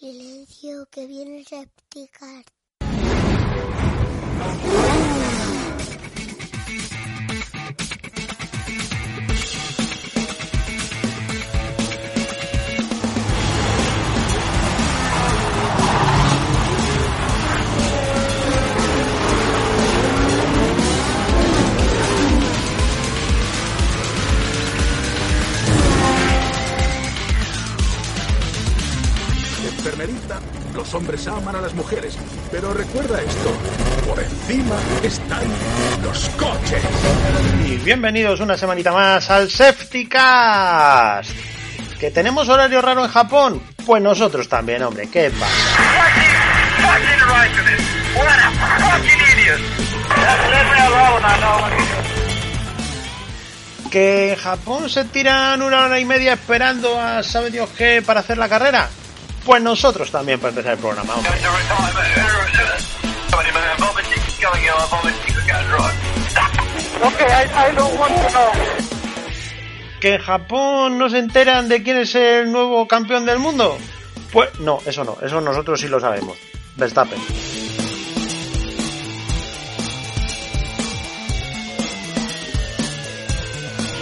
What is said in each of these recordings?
Silencio, que viene el Repticar. Enfermerita, los hombres aman a las mujeres, pero recuerda esto, por encima están los coches. Y bienvenidos una semanita más al Safetycast. ¿Que tenemos horario raro en Japón? Pues nosotros también, hombre, ¿qué pasa? ¿Que en Japón se tiran una hora y media esperando a sabe Dios qué para hacer la carrera? Pues nosotros también para empezar el programa, hombre. ¿Que en Japón no se enteran de quién es el nuevo campeón del mundo? Pues no, eso no, eso nosotros sí lo sabemos. Verstappen.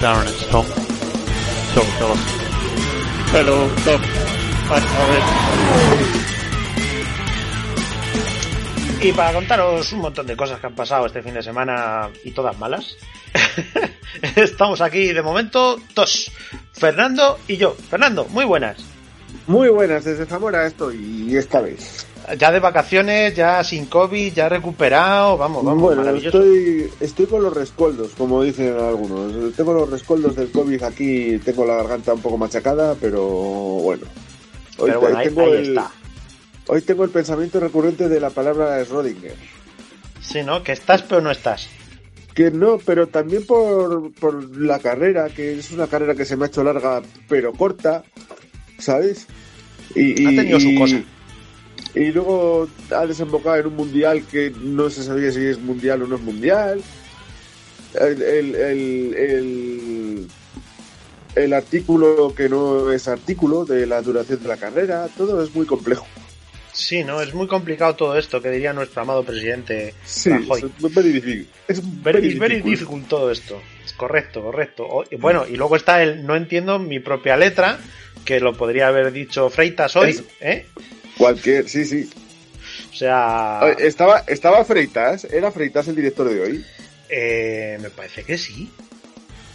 Darren, it's Tom. Tom Phillips. Hello, Tom. Y para contaros un montón de cosas que han pasado este fin de semana y todas malas, estamos aquí de momento dos, Fernando y yo. Fernando, muy buenas. Muy buenas, desde Zamora estoy, y esta vez. Ya de vacaciones, ya sin COVID, ya recuperado, vamos, vamos, bueno, maravilloso. estoy, estoy con los rescoldos, como dicen algunos. Tengo los rescoldos del COVID aquí, tengo la garganta un poco machacada, pero bueno. Hoy, Pero bueno, ahí, tengo ahí el, está. hoy tengo el pensamiento recurrente de la palabra Schrödinger. Sí, ¿no? Que estás pero no estás. Que no, pero también por, por la carrera, que es una carrera que se me ha hecho larga, pero corta, ¿sabes? Y, Ha tenido su cosa. Y luego ha desembocado en un mundial que no se sabía si es mundial o no es mundial. El, el, el, el, el artículo que no es artículo de la duración de la carrera, todo es muy complejo. Sí, ¿no? Es muy complicado todo esto, que diría nuestro amado presidente Sí, Rajoy. es very difícil. Es Very, very very difficult. difficult todo esto. Es correcto, correcto. O- bueno, y luego está el no entiendo mi propia letra, que lo podría haber dicho Freitas hoy, Es- ¿eh? Cualquier, sí, sí. O sea, Estaba, estaba Freitas, era Freitas el director de hoy. eh, me parece que sí.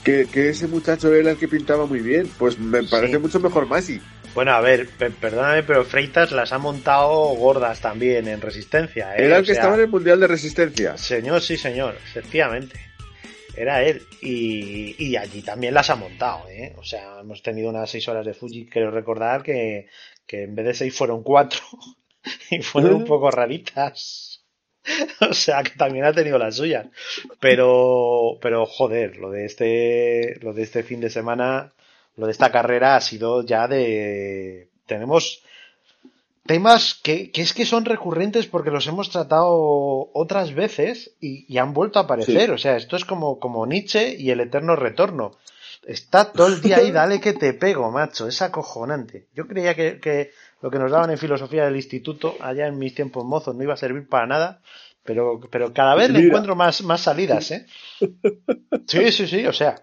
Que, que ese muchacho era el que pintaba muy bien. Pues me parece Sí. mucho mejor Masi. Bueno, a ver, pe- perdóname, pero Freitas las ha montado gordas también en resistencia, ¿eh? Era el O que sea, estaba en el Mundial de Resistencia. Señor, sí, señor, efectivamente. Era él. Y, y allí también las ha montado, ¿eh? O sea, hemos tenido unas seis horas de Fuji, creo recordar que, que en vez de seis fueron cuatro. y fueron un poco raritas. O sea, que también ha tenido las suyas. Pero, pero joder, lo de este, lo de este fin de semana, lo de esta carrera ha sido ya de, tenemos temas que, que es que son recurrentes porque los hemos tratado otras veces y, y han vuelto a aparecer. Sí. O sea, esto es como, como Nietzsche y el eterno retorno. Está todo el día ahí, dale que te pego, macho. Es acojonante. Yo creía que, que lo que nos daban en filosofía del instituto, allá en mis tiempos mozos, no iba a servir para nada. Pero, pero cada vez le encuentro más, más salidas, ¿eh? Sí, sí, sí. O sea,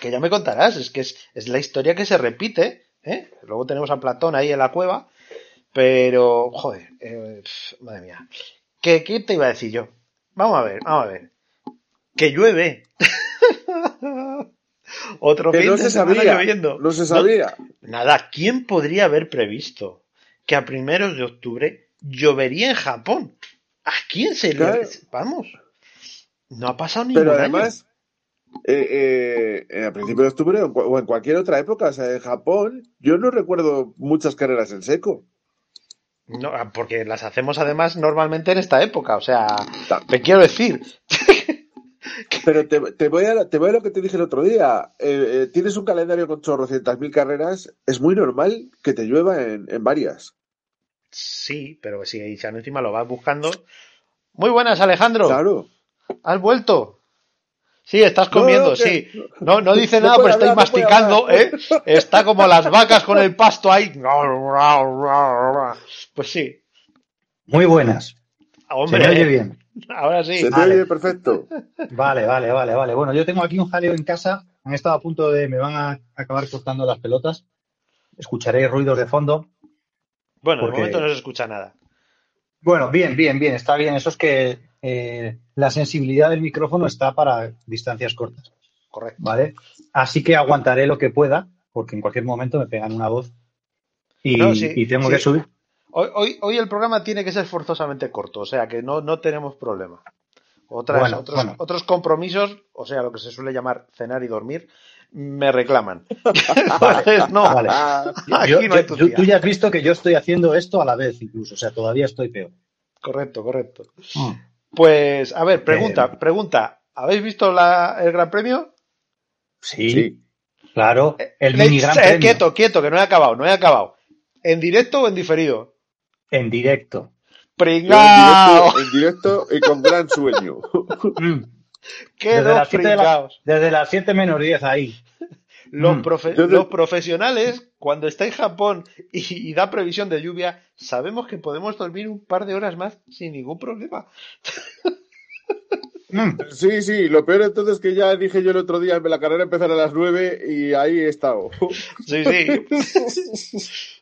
que ya me contarás. Es que es, es la historia que se repite, ¿eh? Luego tenemos a Platón ahí en la cueva. Pero, joder, eh, madre mía. ¿Qué, ¿Qué te iba a decir yo? Vamos a ver, vamos a ver. Que llueve. Otro Que fin no de se sabía. lloviendo. No se sabía. Nada, ¿quién podría haber previsto que a primeros de octubre llovería en Japón? ¿A quién se le... Claro. Vamos. No ha pasado ningún Pero año. además, eh, eh, a principios de octubre o en, cualquier otra época. O sea, en Japón, yo no recuerdo muchas carreras en seco. No, ah, porque las hacemos además normalmente en esta época. O sea, te quiero decir. Pero te, te voy a, te voy a lo que te dije el otro día. Eh, eh, tienes un calendario con chorrocientas mil carreras, es muy normal que te llueva en, en varias. Sí, pero si si encima lo vas buscando. Muy buenas, Alejandro. Claro. ¿Has vuelto? Sí, estás comiendo, no, sí. No, no dice nada, puede pues estáis hablar, no puede masticando. ¿eh? Está como las vacas con el pasto ahí. Pues sí. Muy buenas. Se Hombre, me oye bien. Ahora sí. Se te Vale. oye perfecto. Vale, vale, vale, vale. Bueno, yo tengo aquí un jaleo en casa. Han estado a punto de. Me van a acabar cortando las pelotas. Escucharéis ruidos de fondo. Bueno, de porque- momento no se escucha nada. Bueno, bien, bien, bien. Está bien. Eso es que eh, la sensibilidad del micrófono está para distancias cortas. Correcto. ¿Vale? Así que aguantaré lo que pueda, porque en cualquier momento me pegan una voz. Y, No, sí, y tengo sí. que subir. Hoy, hoy, hoy el programa tiene que ser forzosamente corto, o sea que no, no tenemos problema. Otras, Bueno, otros, bueno. otros compromisos, o sea, lo que se suele llamar cenar y dormir, me reclaman. Entonces, no, Vale. Aquí Yo- no hay yo- tú, tú ya has visto que yo estoy haciendo esto a la vez, incluso. O sea, todavía estoy peor. Correcto, correcto. Pues, a ver, pregunta, Eh, pregunta. ¿Habéis visto la, el Gran Premio? Sí, sí. claro. El Le- mini gran eh, premio. Quieto, quieto, que no he acabado, no he acabado. ¿En directo o en diferido? En directo. ¡Pringao! en, directo, en directo y con gran sueño. Mm. ¡Qué Desde dos las, siete de la- pringaos! desde las 7 menos 10 ahí. Los, Mm. profe- Yo te- los profesionales, cuando está en Japón y, y da previsión de lluvia, sabemos que podemos dormir un par de horas más sin ningún problema. Sí, sí, lo peor entonces es que ya dije yo el otro día, la carrera empezará a las 9 y ahí he estado. Sí, sí.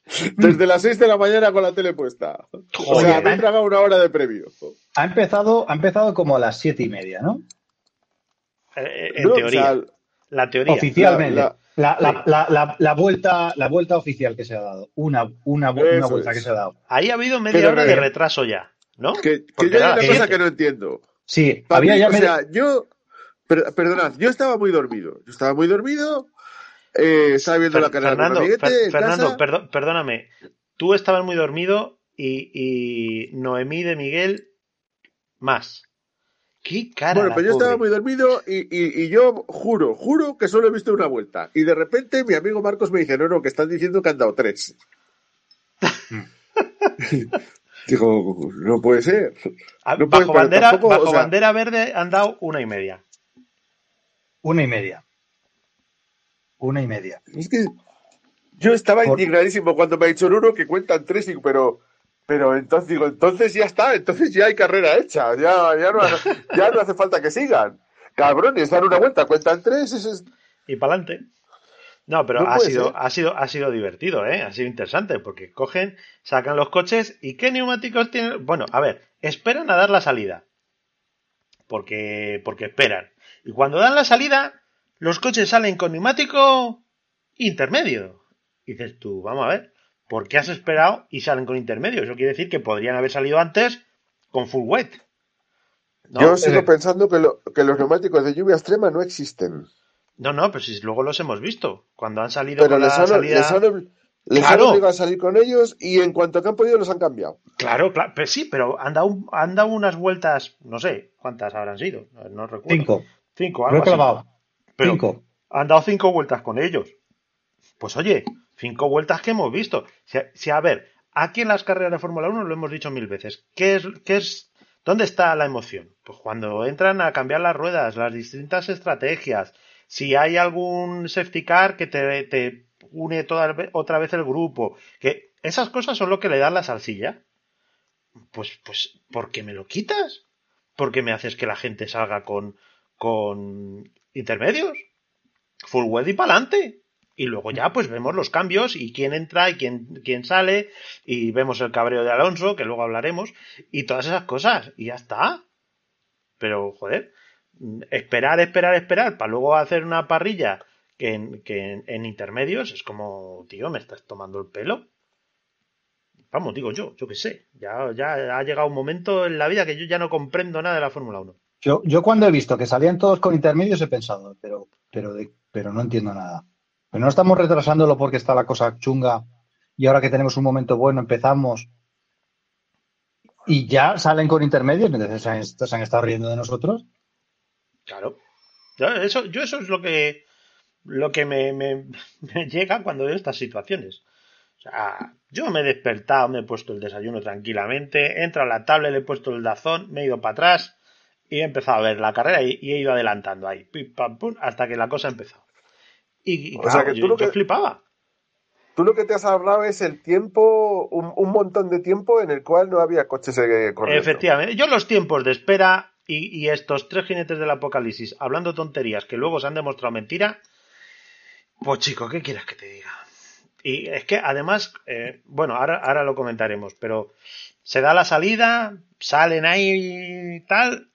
Desde las 6 de la mañana con la tele puesta. O Joder, sea, me he ¿eh? tragado una hora de previo. Ha empezado, ha empezado como a las 7 y media, ¿no? Eh, En No, o teoría. sea, la teoría. Oficialmente. la- La, la- la- la- la vuelta, la vuelta oficial que se ha dado. Una, una, vuelta es. que se ha dado. Ahí ha habido media Pero hora que- de retraso ya, ¿no? que, que yo hay una cosa que no entiendo. Sí, Para había mí, ya o sea, yo, per- perdonad, yo estaba muy dormido. Yo estaba muy dormido, eh, estaba viendo la carrera Fernando, amiguete Fer- en Fernando, perdóname. Tú estabas muy dormido y, y Noemí de Miguel más. ¡Qué cara! Bueno, pero yo estaba muy dormido y, y- y yo juro, juro que solo he visto una vuelta. Y de repente mi amigo Marcos me dice, no, no, que están diciendo que han dado tres. Digo, no puede ser. Ah, no puede- bajo bandera, tampoco, bajo o sea- bandera verde han dado una y media. una y media. Una y media. Es que yo estaba Por- indignadísimo cuando me ha dicho Nuno que cuentan tres, y- pero, pero entonces digo, entonces ya está, entonces ya hay carrera hecha, ya, ya, no, ya no hace falta que sigan. Cabrones, dan una vuelta, cuentan tres, eso es... Y para adelante. No, pero No ha, sido, ser. ha, sido, ha sido divertido, ¿eh? Ha sido interesante porque cogen, sacan los coches y ¿qué neumáticos tienen? Bueno, a ver, esperan a dar la salida. Porque, porque esperan. Y cuando dan la salida, los coches salen con neumático intermedio. Y dices tú, vamos a ver, ¿por qué has esperado y salen con intermedio? Eso quiere decir que podrían haber salido antes con full wet. ¿No? Yo sigo pensando que, lo- que los neumáticos de lluvia extrema no existen. No, no, pero si luego los hemos visto. Cuando han salido Pero con les la han, salida... les han les han Claro. obligado a salir con ellos y en cuanto que han podido los han cambiado. Claro, claro, pero sí, pero han dado, han dado unas vueltas, no sé cuántas habrán sido, no, no recuerdo. Cinco. Cinco, Lo algo he así. clavado. Pero Cinco. han dado cinco vueltas con ellos. Pues oye, cinco vueltas que hemos visto. Si, si, a ver, aquí en las carreras de Fórmula 1 lo hemos dicho mil veces. ¿Qué es, qué es, ¿Dónde está la emoción? Pues cuando entran a cambiar las ruedas, las distintas estrategias, si hay algún safety car que te, une otra vez el grupo, que esas cosas son lo que le dan la salsilla. Pues, pues, ¿por qué me lo quitas? ¿Por qué me haces que la gente salga con, con intermedios? Full web y para adelante. Y luego ya pues vemos los cambios y quién entra y quién, quién sale y vemos el cabreo de Alonso, que luego hablaremos, y todas esas cosas. Y ya está. Pero, joder, esperar, esperar, esperar para luego hacer una parrilla que en, que en, intermedios es como, tío, me estás tomando el pelo. Vamos, digo yo, yo qué sé. Ya, ya ha llegado un momento en la vida que yo ya no comprendo nada de la Fórmula 1. Yo, yo cuando he visto que salían todos con intermedios he pensado, pero, pero, de- pero no entiendo nada. Pero no estamos retrasándolo porque está la cosa chunga y ahora que tenemos un momento bueno empezamos y ya salen con intermedios, entonces se han, se han estado riendo de nosotros. Claro. Yo eso, yo eso es lo que, lo que me, me- me llega cuando veo estas situaciones. O sea, yo me he despertado, me he puesto el desayuno tranquilamente, he entrado a la tablet, le he puesto el dazón, me he ido para atrás y he empezado a ver la carrera y, y he ido adelantando ahí, pim, pam, pum, hasta que la cosa ha empezado. Y, y O claro, sea, que tú yo, lo yo que- flipaba. Tú lo que te has ahorrado es el tiempo, un, un montón de tiempo en el cual no había coches eh, corriendo. Efectivamente. Yo los tiempos de espera y, y estos tres jinetes del apocalipsis hablando tonterías que luego se han demostrado mentira, pues chico, ¿qué quieres que te diga? Y es que además, eh, bueno, ahora, ahora lo comentaremos, pero se da la salida, salen ahí y tal.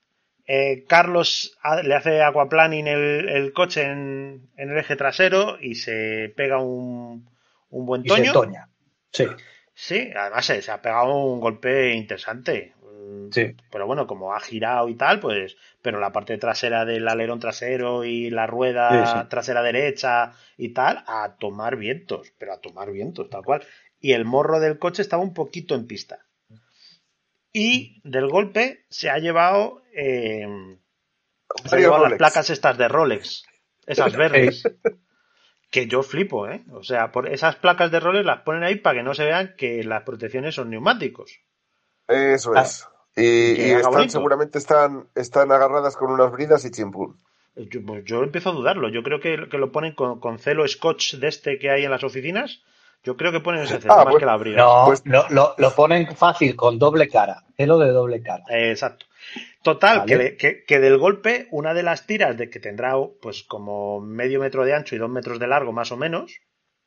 eh, Carlos le hace aquaplaning el, el coche en, en el eje trasero y se pega un, un buen Y se toño. toña. Sí, Sí, además se, se ha pegado un golpe interesante. Sí. Pero bueno, como ha girado y tal, pues. Pero la parte trasera del alerón trasero y la rueda Sí, sí. trasera derecha y tal, a tomar vientos. Pero a tomar vientos, tal cual. Y el morro del coche estaba un poquito en pista. Y del golpe se ha llevado. eh, se ha llevado las placas estas de Rolex. Esas verdes. Que yo flipo, ¿eh? O sea, por esas placas de Rolex las ponen ahí para que no se vean que las protecciones son neumáticos. Eso Ah. es. Y, Que y están, bonito. seguramente están, están agarradas con unas bridas y chimpún. Yo, pues yo empiezo a dudarlo. Yo creo que, que lo ponen con, con celo scotch de este que hay en las oficinas. Yo creo que ponen ese celo Ah, más pues- que la brida. No, Pues- lo, lo, lo ponen fácil, con doble cara. Celo de doble cara. Eh, exacto. Total, Vale. que, le- que- que del golpe, una de las tiras de que tendrá pues como medio metro de ancho y dos metros de largo más o menos,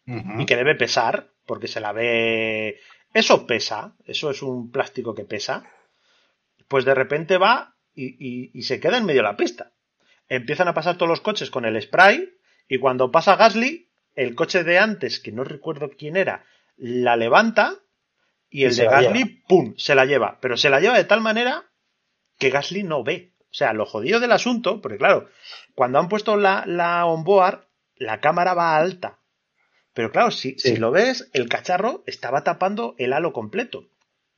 y que debe pesar, porque se la ve. Eso pesa, eso es un plástico que pesa. Pues de repente va y, y- y se queda en medio de la pista. Empiezan a pasar todos los coches con el spray, y cuando pasa Gasly, el coche de antes, que no recuerdo quién era, la levanta, y el de Gasly, ¡pum! se la lleva. Pero se la lleva de tal manera que Gasly no ve. O sea, lo jodido del asunto, porque claro, cuando han puesto la, la onboard, la cámara va alta. Pero claro, si, Sí. si lo ves, el cacharro estaba tapando el halo completo.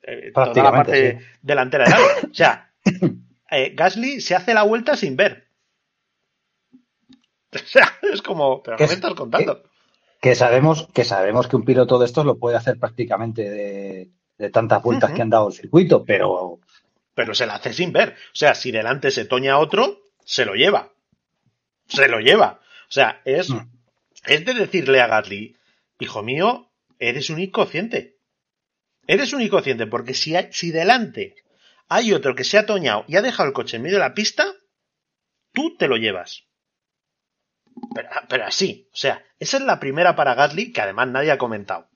Eh, toda la parte sí. delantera del. O sea, eh, Gasly se hace la vuelta sin ver. O sea, es como, ¿pero qué Es- me estás contando? Que sabemos, que sabemos que un piloto de estos lo puede hacer prácticamente de, de tantas vueltas que han dado el circuito, pero Pero se la hace sin ver. O sea, si delante se toña otro, se lo lleva. Se lo lleva. O sea, es, Mm. es de decirle a Gasly, hijo mío, eres un inconsciente. Eres un inconsciente, porque si, hay- si delante hay otro que se ha toñado y ha dejado el coche en medio de la pista, tú te lo llevas. Pero, pero así, o sea, esa es la primera para Gasly que además nadie ha comentado.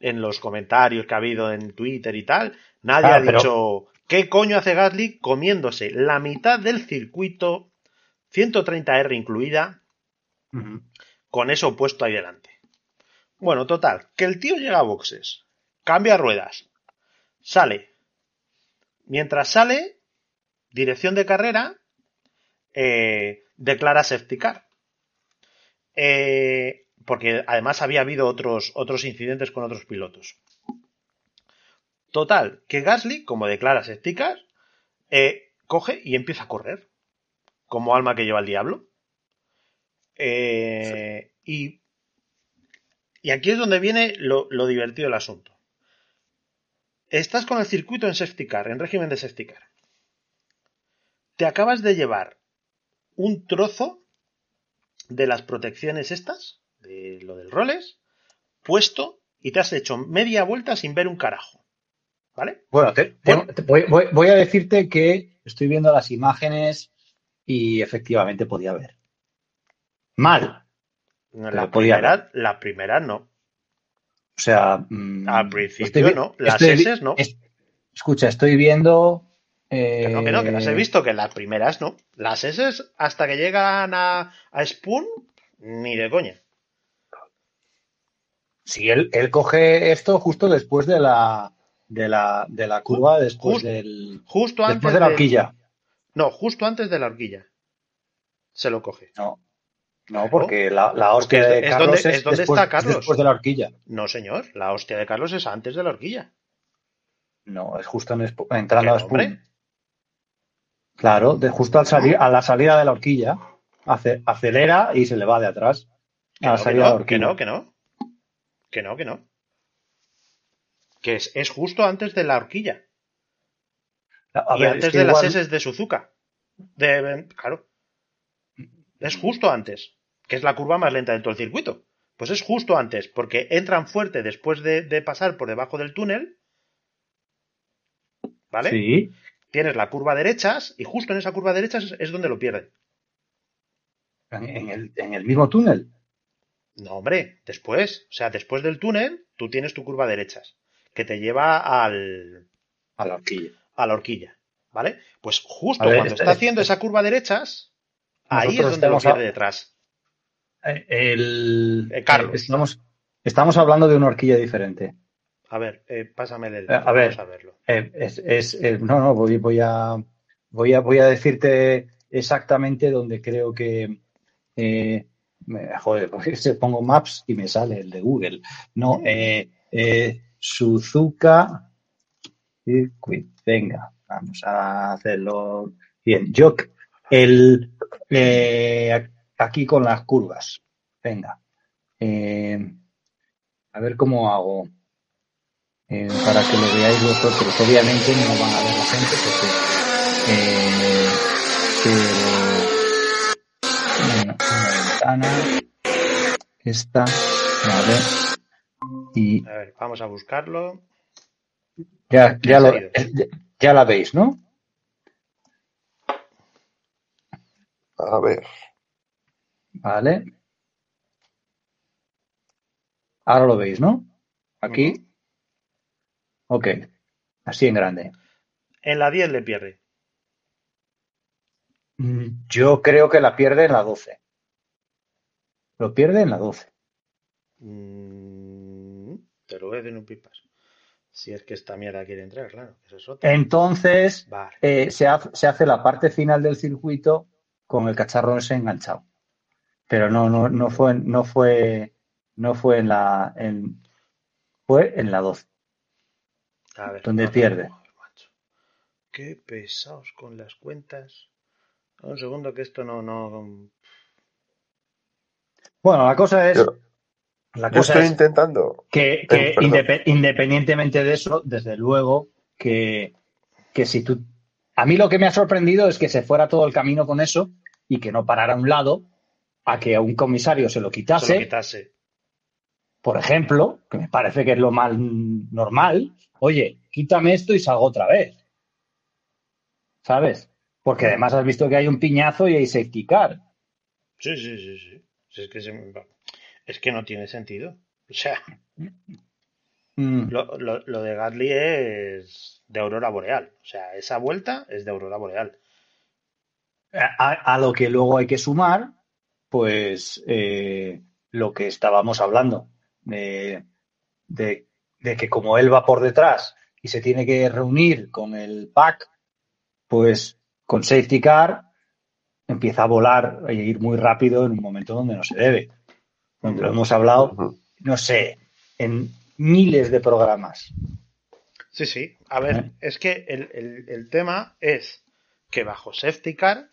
En los comentarios que ha habido en Twitter y tal, nadie Ah, ha pero- dicho ¿qué coño hace Gasly comiéndose la mitad del circuito, 130R incluida, con eso puesto ahí delante? Bueno, total, que el tío llega a boxes, cambia ruedas, sale. Mientras sale, dirección de carrera, eh, declara safety car. Eh, porque además había habido otros, otros incidentes con otros pilotos. Total, que Gasly, como declara safety car, eh, coge y empieza a correr. Como alma que lleva el diablo. Y, y aquí es donde viene lo, lo divertido del asunto. Estás con el circuito en safety car, en régimen de safety car. Te acabas de llevar un trozo de las protecciones estas, de lo del roles, puesto y te has hecho media vuelta sin ver un carajo. ¿Vale? Bueno, te- Bueno. te- voy, voy- voy a decirte que estoy viendo las imágenes y efectivamente podía ver. Mal. La podía la primera no. O sea, mm, Al principio estoy vi- no. Las estoy S no. es- escucha, estoy viendo. eh, Que no, que no, que las he visto, que las primeras no. Las S hasta que llegan a, a Spoon, ni de coña. Sí, él, él coge esto justo después de la de la, de la curva, después Justo- del Justo antes después de la horquilla. No, justo antes de la horquilla. Se lo coge. No. No, porque la, la hostia Porque de es Carlos donde- es, es donde después, está Carlos. es después de la horquilla. No, señor. La hostia de Carlos es antes de la horquilla. No, es justo en entrando a. Spoon. Claro, de justo al salir, a la salida de la horquilla, ace- acelera y se le va de atrás. Que A la no, que salida de la no, que horquilla. no, que no. Que no, que no. Que es, es justo antes de la horquilla. A y ver, antes es que de las S de Suzuka. De, claro. Es justo antes. Que es la curva más lenta de todo el circuito. Pues es justo antes, porque entran fuerte después de, de pasar por debajo del túnel. ¿Vale? Sí, Tienes la curva derechas y justo en esa curva derechas es, es donde lo pierden. en, en el, en el mismo túnel. No, hombre, después. O sea, después del túnel, tú tienes tu curva derechas. Que te lleva al, A la horquilla. a la horquilla. ¿Vale? Pues justo ver, cuando está haciendo esa curva derechas, ahí es donde lo estamos a- pierde detrás. Eh, El, Eh, Carlos. Estamos, estamos hablando de una horquilla diferente. A ver, eh, pásame el Eh, a ver. Vamos a verlo. Eh, es, es- eh, no, no, voy, voy a voy a voy a decirte exactamente donde creo que eh, me- joder, porque se pongo maps y me sale el de Google. No, eh, eh, Suzuka Circuit. Venga, vamos a hacerlo bien. Yo el eh, aquí con las curvas. Venga. Eh, a ver cómo hago eh, para que lo veáis vosotros. Obviamente no van a ver la gente porque pero una, una ventana esta vale y A ver, vamos a buscarlo. ya ya, ¿En lo, ya la veis, ¿no? A ver. Vale. Ahora lo veis, ¿no? Aquí. Ok. Así en grande. En la 10 le pierde. Mm, Yo creo que la pierde en la 12. Lo pierde en la 12. Mm, te lo voy a decir en un pipas. Si es que esta mierda quiere entrar, claro. Eso es otra. Entonces, Vale. eh, se, hace, se hace la parte final del circuito con el cacharro ese enganchado. Pero no, no, no fue, no fue, no fue en la, en, fue en la 12. A ver, donde pierde. Qué pesados con las cuentas. Un segundo que esto no, no. Bueno, la cosa es, Yo, la yo cosa estoy es intentando. que, que Eh, independientemente de eso, desde luego que, que si tú... A mí lo que me ha sorprendido es que se fuera todo el camino con eso y que no parara a un lado a que a un comisario se lo quitase, Se lo quitase. por ejemplo, que me parece que es lo más normal, oye, quítame esto y salgo otra vez. ¿Sabes? Porque además has visto que hay un piñazo y hay safety car. Sí, sí, sí, sí. Es que, se- es que no tiene sentido. O sea, Mm. lo, lo- lo de Gasly es de Aurora Boreal. O sea, esa vuelta es de Aurora Boreal. A, a lo que luego hay que sumar, pues eh, lo que estábamos hablando, de, de- de que como él va por detrás y se tiene que reunir con el pack, pues con safety car empieza a volar e ir muy rápido en un momento donde no se debe. Donde lo hemos hablado, no sé, en miles de programas. Sí, sí. A ver, ¿Eh? es que el, el- el tema es que bajo safety car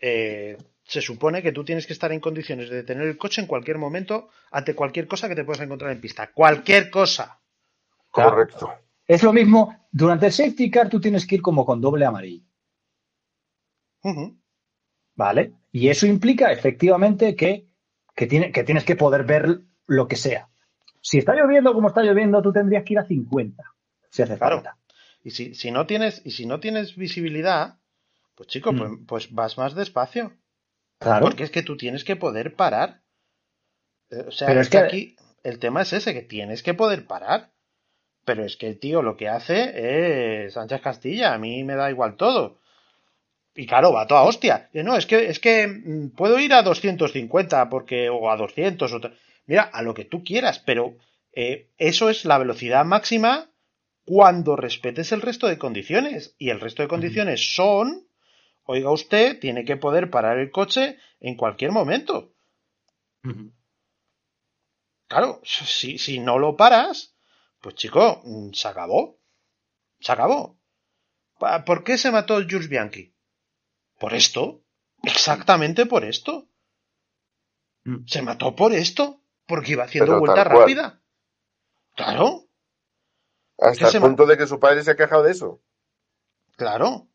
eh, se supone que tú tienes que estar en condiciones de detener el coche en cualquier momento ante cualquier cosa que te puedas encontrar en pista. Cualquier cosa. Correcto. Es lo mismo, durante el safety car tú tienes que ir como con doble amarillo. ¿Vale? Y eso implica efectivamente que, que, tiene, que tienes que poder ver lo que sea. Si está lloviendo como está lloviendo, tú tendrías que ir a 50, si hace Claro. falta. Y si, si no tienes, y si no tienes visibilidad, pues chico, Mm. pues, pues vas más despacio. Claro. Porque es que tú tienes que poder parar. Eh, O sea, Pero es es que que- aquí el tema es ese, que tienes que poder parar. Pero es que el tío lo que hace es Sánchez Castilla, a mí me da igual todo. Y claro, va a toda hostia. Y no, es que, es que mm, puedo ir a 250 porque, o a 200. O Mira, a lo que tú quieras, pero eh, eso es la velocidad máxima cuando respetes el resto de condiciones. Y el resto de condiciones son oiga usted, tiene que poder parar el coche en cualquier momento. Claro, si, si no lo paras, pues chico, mm, se acabó. Se acabó. ¿Por qué se mató Jules Bianchi? Por esto. Exactamente por esto. Mm. Se mató por esto. Porque iba haciendo Pero vuelta rápida. Claro, Hasta ¿Qué el se punto de que su padre se ha quejado de eso. claro.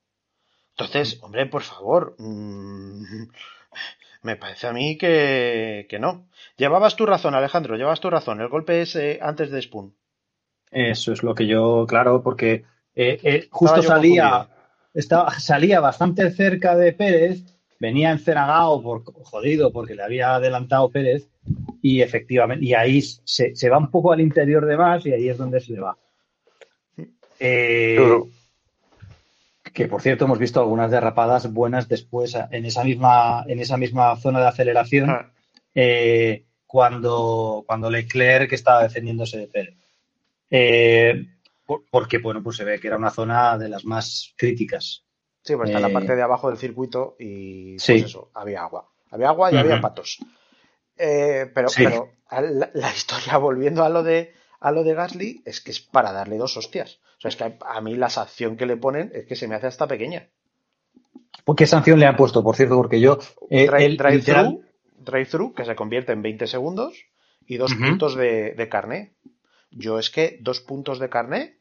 Entonces, hombre, por favor. mm, me parece a mí que, que no. Llevabas tu razón, Alejandro, llevabas tu razón. El golpe es eh, antes de Spoon. Eso es lo que yo, claro, porque eh, eh, justo salía, estaba, salía bastante cerca de Pérez, venía encenagado, por, jodido, porque le había adelantado Pérez, y efectivamente, y ahí se, se va un poco al interior de más, y ahí es donde se le va. Eh, Claro. que por cierto hemos visto algunas derrapadas buenas después en esa misma, en esa misma zona de aceleración, Ah, eh, cuando, cuando Leclerc estaba defendiéndose de Pérez. Eh, por- porque, bueno, pues se ve que era una zona de las más críticas. Sí, pues está en la parte de abajo del circuito y Sí. pues eso, había agua. Había agua y había patos. Eh, pero, Sí. pero la, la historia, volviendo a lo de a lo de Gasly, es que es para darle dos hostias. O sea, es que a mí la sanción que le ponen es que se me hace hasta pequeña. ¿Qué sanción le han puesto, por cierto? Porque yo. eh, Drive- el drive literal- through, drive through, que se convierte en 20 segundos y dos puntos de, de carné. Yo es que dos puntos de carné,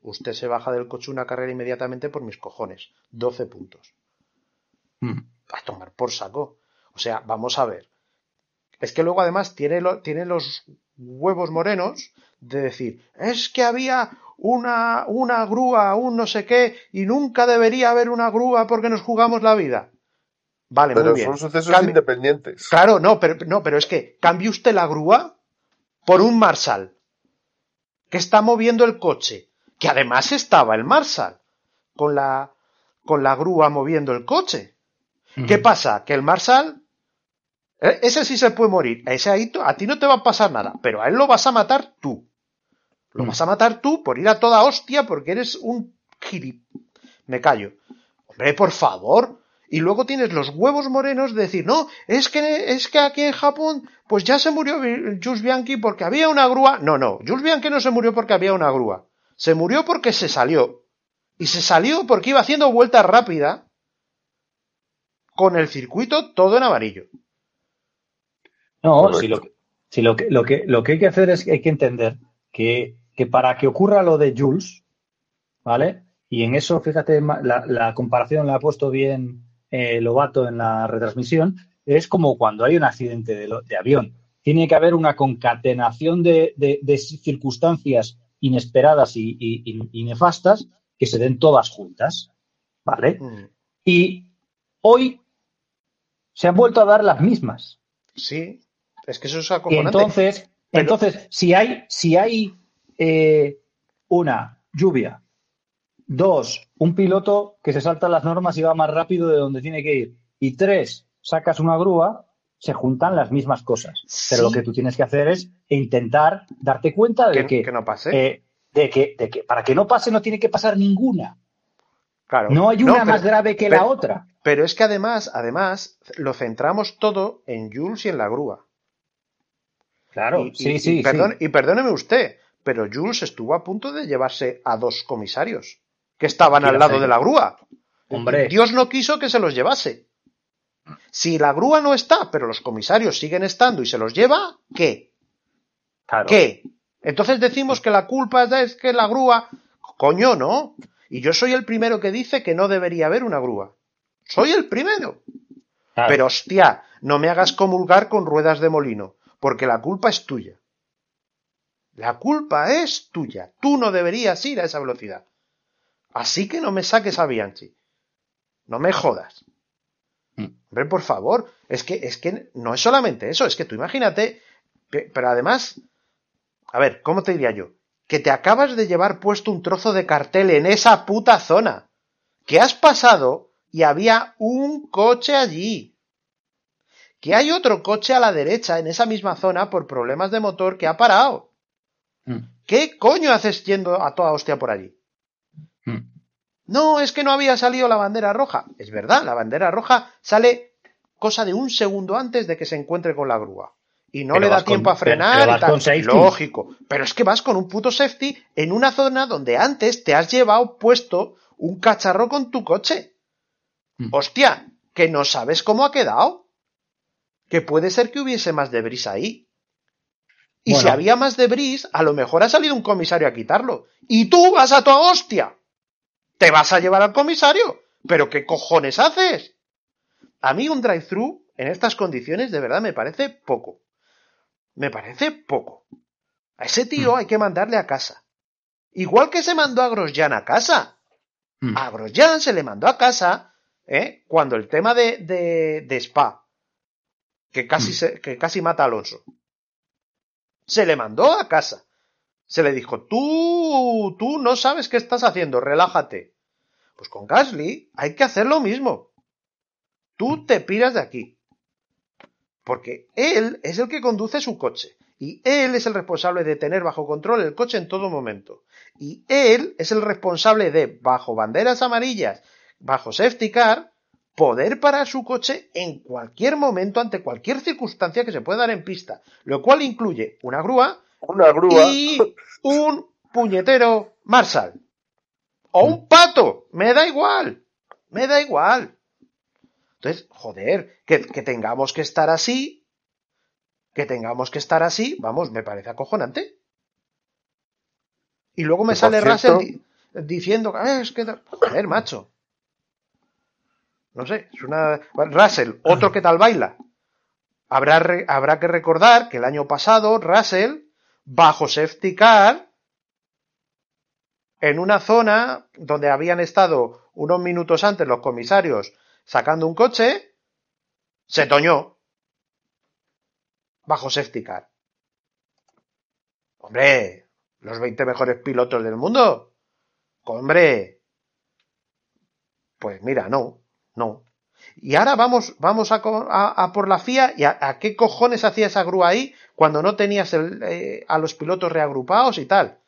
usted se baja del coche una carrera inmediatamente por mis cojones. 12 puntos. Mm. a tomar por saco. O sea, vamos a ver. Es que luego además tiene, lo- tiene los huevos morenos de decir, es que había una, una grúa, un no sé qué, y nunca debería haber una grúa porque nos jugamos la vida. Vale, Pero muy bien. son sucesos Cambi- independientes. Claro, no, pero, no, pero es que cambie usted la grúa por un Marshall que está moviendo el coche, que además estaba el Marshall con la, con la grúa moviendo el coche. ¿Qué pasa? Que el Marshall, eh, ese sí se puede morir, ese ahí a ti no te va a pasar nada, pero a él lo vas a matar tú. Lo Mm. vas a matar tú por ir a toda hostia porque eres un gilip. Me callo. Hombre, por favor. Y luego tienes los huevos morenos de decir, no, es que, es que aquí en Japón, pues ya se murió Jules Bianchi porque había una grúa. No, no, Jules Bianchi no se murió porque había una grúa. Se murió porque se salió. Y se salió porque iba haciendo vueltas rápidas con el circuito todo en amarillo. No, Correcto. si, lo, que- si lo, que, lo, que, lo que hay que hacer es que hay que entender que, que para que ocurra lo de Jules, ¿vale? Y en eso, fíjate, la, la comparación la ha puesto bien eh, Lobato en la retransmisión, es como cuando hay un accidente de, de avión. Tiene que haber una concatenación de, de- de circunstancias inesperadas y, y- y- y nefastas que se den todas juntas, ¿vale? Mm, Y hoy se han vuelto a dar las mismas. Sí, es que eso es Y entonces, Pero- entonces, si hay, si hay eh, una lluvia, dos, un piloto que se salta las normas y va más rápido de donde tiene que ir, y tres, sacas una grúa, se juntan las mismas cosas. Pero Sí. lo que tú tienes que hacer es intentar darte cuenta de que, que, que no pase. eh, de que, de que para que no pase no tiene que pasar ninguna. claro. No hay una pero- más grave que pero- la otra. Pero es que además, además, lo centramos todo en Jules y en la grúa. Claro, Y- sí, y- sí, y perdón- sí. y perdóneme usted, pero Jules estuvo a punto de llevarse a dos comisarios que estaban al lado de la grúa. Hombre. Dios no quiso que se los llevase. Si la grúa no está, pero los comisarios siguen estando y se los lleva, ¿qué? Claro. ¿Qué? Entonces decimos que la culpa es que la grúa. Coño, ¿no? Y yo soy el primero que dice que no debería haber una grúa. Soy el primero. Claro. Pero hostia, no me hagas comulgar con ruedas de molino, porque la culpa es tuya. La culpa es tuya. Tú no deberías ir a esa velocidad. Así que no me saques a Bianchi. No me jodas. Mm. Hombre, por favor, es que, es que no es solamente eso, es que tú imagínate, pero además, a ver, ¿cómo te diría yo? Que te acabas de llevar puesto un trozo de cartel en esa puta zona. Que has pasado y había un coche allí. Que hay otro coche a la derecha en esa misma zona por problemas de motor que ha parado. Mm, ¿Qué coño haces yendo a toda hostia por allí? mm. No, es que no había salido la bandera roja. Es verdad, la bandera roja sale cosa de un segundo antes de que se encuentre con la grúa. Y no Pero le da con- tiempo a frenar pero y vas tal. con. Lógico. Pero es que vas con un puto safety en una zona donde antes te has llevado puesto un cacharro con tu coche. Mm. Hostia, que no sabes cómo ha quedado. Que puede ser que hubiese más debris ahí. Y si había más debris, a lo mejor ha salido un comisario a quitarlo. Y tú vas a tu hostia. Te vas a llevar al comisario. ¿Pero qué cojones haces? A mí un drive-thru en estas condiciones de verdad me parece poco. Me parece poco. A ese tío hay que mandarle a casa. Igual que se mandó a Grosjean a casa. Mm. A Grosjean se le mandó a casa ¿eh? cuando el tema de, de, de Spa, que casi, Mm. se- que casi mata a Alonso, se le mandó a casa. Se le dijo, tú, tú no sabes qué estás haciendo, relájate. Pues con Gasly hay que hacer lo mismo. Tú te piras de aquí. Porque él es el que conduce su coche. Y él es el responsable de tener bajo control el coche en todo momento. Y él es el responsable de, bajo banderas amarillas, bajo safety car, poder parar su coche en cualquier momento ante cualquier circunstancia que se pueda dar en pista. Lo cual incluye una grúa Una grúa. y un puñetero Marshall. O un pato. Me da igual. Me da igual. Entonces, joder, que, que tengamos que estar así. Que tengamos que estar así, vamos, me parece acojonante. Y luego me sale cierto- Russell di- diciendo, "Ah, es que... da-". Joder, macho. No sé, es una... Russell, otro que tal baila. Habrá, habrá que recordar que el año pasado Russell, bajo safety car, en una zona donde habían estado unos minutos antes los comisarios sacando un coche, se toñó. Bajo safety car. Hombre, los 20 mejores pilotos del mundo. Hombre. Pues mira, no, no. Y ahora vamos, vamos a, co- a- a por la FIA y a, a qué cojones hacía esa grúa ahí cuando no tenías el, eh, a los pilotos reagrupados y tal.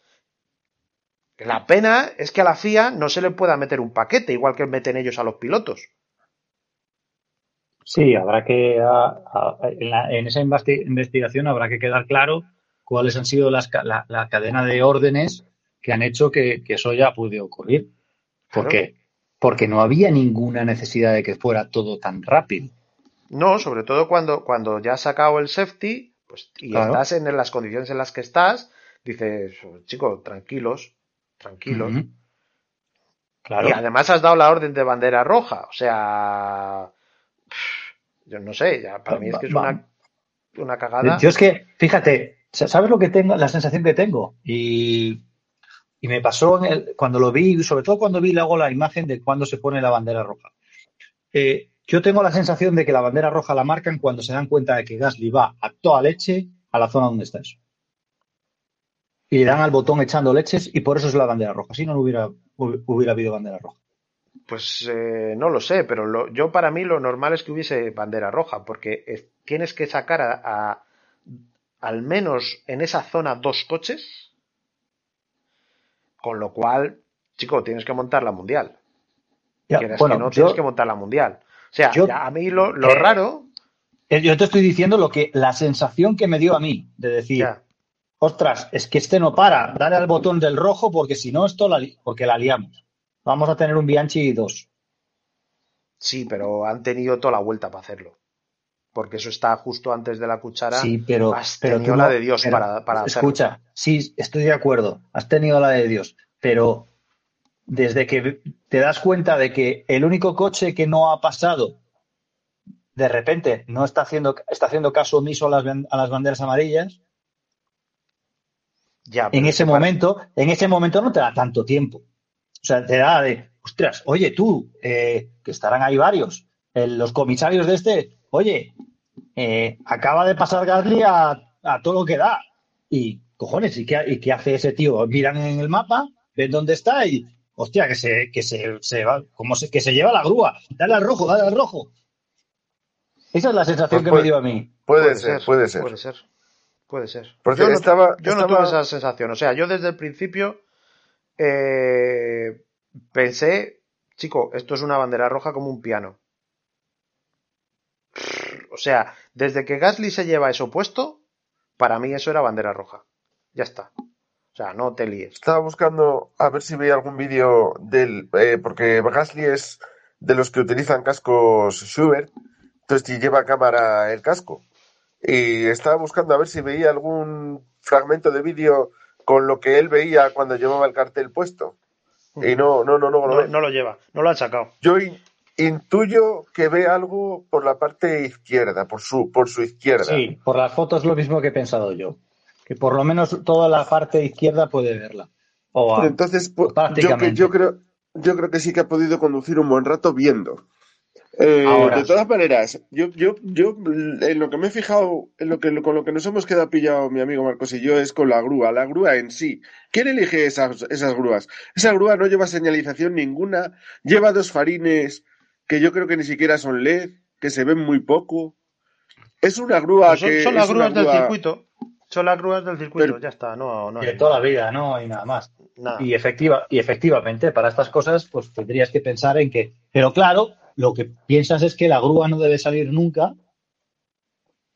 La pena es que a la FIA no se le pueda meter un paquete, igual que meten ellos a los pilotos. Sí, habrá que, en, la- en esa investi- investigación habrá que quedar claro cuáles han sido las, la, la cadena de órdenes que han hecho que, que eso ya puede ocurrir. Porque, porque no había ninguna necesidad de que fuera todo tan rápido. No, sobre todo cuando, cuando ya has sacado el safety, pues, y Claro. estás en las condiciones en las que estás, dices, chicos, tranquilos, tranquilos. Ujú. Claro. Y además has dado la orden de bandera roja. O sea, yo no sé, ya para mí es que es una, una cagada. Yo es que, fíjate, ¿sabes lo que tengo? La sensación que tengo. Y, y me pasó en el- cuando lo vi, sobre todo cuando vi luego la imagen de cuando se pone la bandera roja. Eh, yo tengo la sensación de que la bandera roja la marcan cuando se dan cuenta de que Gasly va a toda leche a la zona donde está eso. Y le dan al botón echando leches y por eso es la bandera roja. Si no, no hubiera, hu- hubiera habido bandera roja. Pues eh, no lo sé, pero lo- yo para mí lo normal es que hubiese bandera roja, porque es- tienes que sacar a- al menos en esa zona dos coches, con lo cual, chico, tienes que montar la mundial. Ya, bueno, que no, yo- tienes que montar la mundial. O sea, yo- ya a mí lo, lo eh, raro, Eh, Yo te estoy diciendo lo que la sensación que me dio a mí de decir, ya, ostras, es que este no para, dale al botón del rojo porque si no esto la li- porque la liamos. Vamos a tener un Bianchi 2. sí, pero han tenido toda la vuelta para hacerlo. Porque eso está justo antes de la cuchara. Sí, pero, has pero tenido tú la no- de Dios pero, para, para hacerlo. escucha, sí, estoy de acuerdo, has tenido la de Dios, pero desde que te das cuenta de que el único coche que no ha pasado de repente no está haciendo está haciendo caso omiso a las, a las banderas amarillas, Ya, en ese momento, en ese momento no te da tanto tiempo. O sea, te da de, ostras, oye tú, eh, que estarán ahí varios, eh, los comisarios de este, oye, eh, acaba de pasar Gasly a, a todo lo que da. Y, cojones, ¿y qué, y qué hace ese tío? Miran en el mapa, ven dónde está y, hostia, que se, que se, se va, como se, que se lleva la grúa, dale al rojo, dale al rojo. Esa es la sensación Pues que puede- me dio a mí. Puede, ser, puede ser. Puede ser. Puede ser. Yo no, estaba- yo no estaba- tuve esa sensación. O sea, yo desde el principio eh, pensé, chico, esto es una bandera roja como un piano. O sea, desde que Gasly se lleva eso puesto, para mí eso era bandera roja. Ya está. O sea, no te líes. Estaba buscando a ver si veía algún vídeo del. eh, porque Gasly es de los que utilizan cascos Schubert, entonces si lleva cámara el casco. Y estaba buscando a ver si veía algún fragmento de vídeo con lo que él veía cuando llevaba el cartel puesto. Y no, no, no, no, no. No, no lo lleva, no lo han sacado. Yo intuyo que ve algo por la parte izquierda, por su, por su izquierda. Sí, por las fotos lo mismo que he pensado yo. Que por lo menos toda la parte izquierda puede verla. O a- Entonces, yo, que, yo creo, yo creo que sí que ha podido conducir un buen rato viendo. Eh, Ahora. de todas maneras, yo, yo, yo en lo que me he fijado, en lo que, con lo que nos hemos quedado pillado mi amigo Marcos y yo es con la grúa, la grúa en sí. ¿Quién elige esas, esas grúas? Esa grúa no lleva señalización ninguna, lleva dos farines que yo creo que ni siquiera son LED, que se ven muy poco. Es una grúa Pues son, que son las es una grúas del circuito. Son las grúas del circuito, Pero- ya está, no, no de toda la vida, no hay nada más. nada. Y, efectiva, y efectivamente, para estas cosas, pues tendrías que pensar en que. Pero claro, lo que piensas es que la grúa no debe salir nunca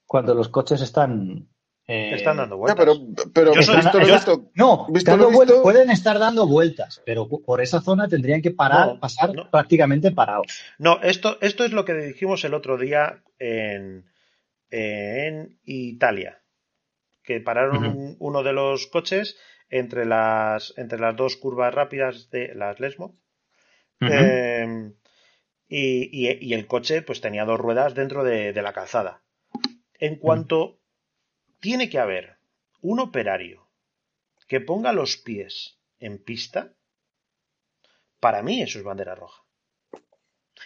cuando los coches están. Eh, Están dando vueltas. pero, pero lo visto, No, Visto dando lo vuel- visto- pueden estar dando vueltas, pero por esa zona tendrían que parar, No, pasar no. prácticamente parados. No, esto, esto es lo que dijimos el otro día en, en Italia. Que pararon uno de los coches entre las, entre las dos curvas rápidas de las Lesmo. Eh, y, y- y el coche pues tenía dos ruedas dentro de, de la calzada. En cuanto tiene que haber un operario que ponga los pies en pista, para mí eso es bandera roja.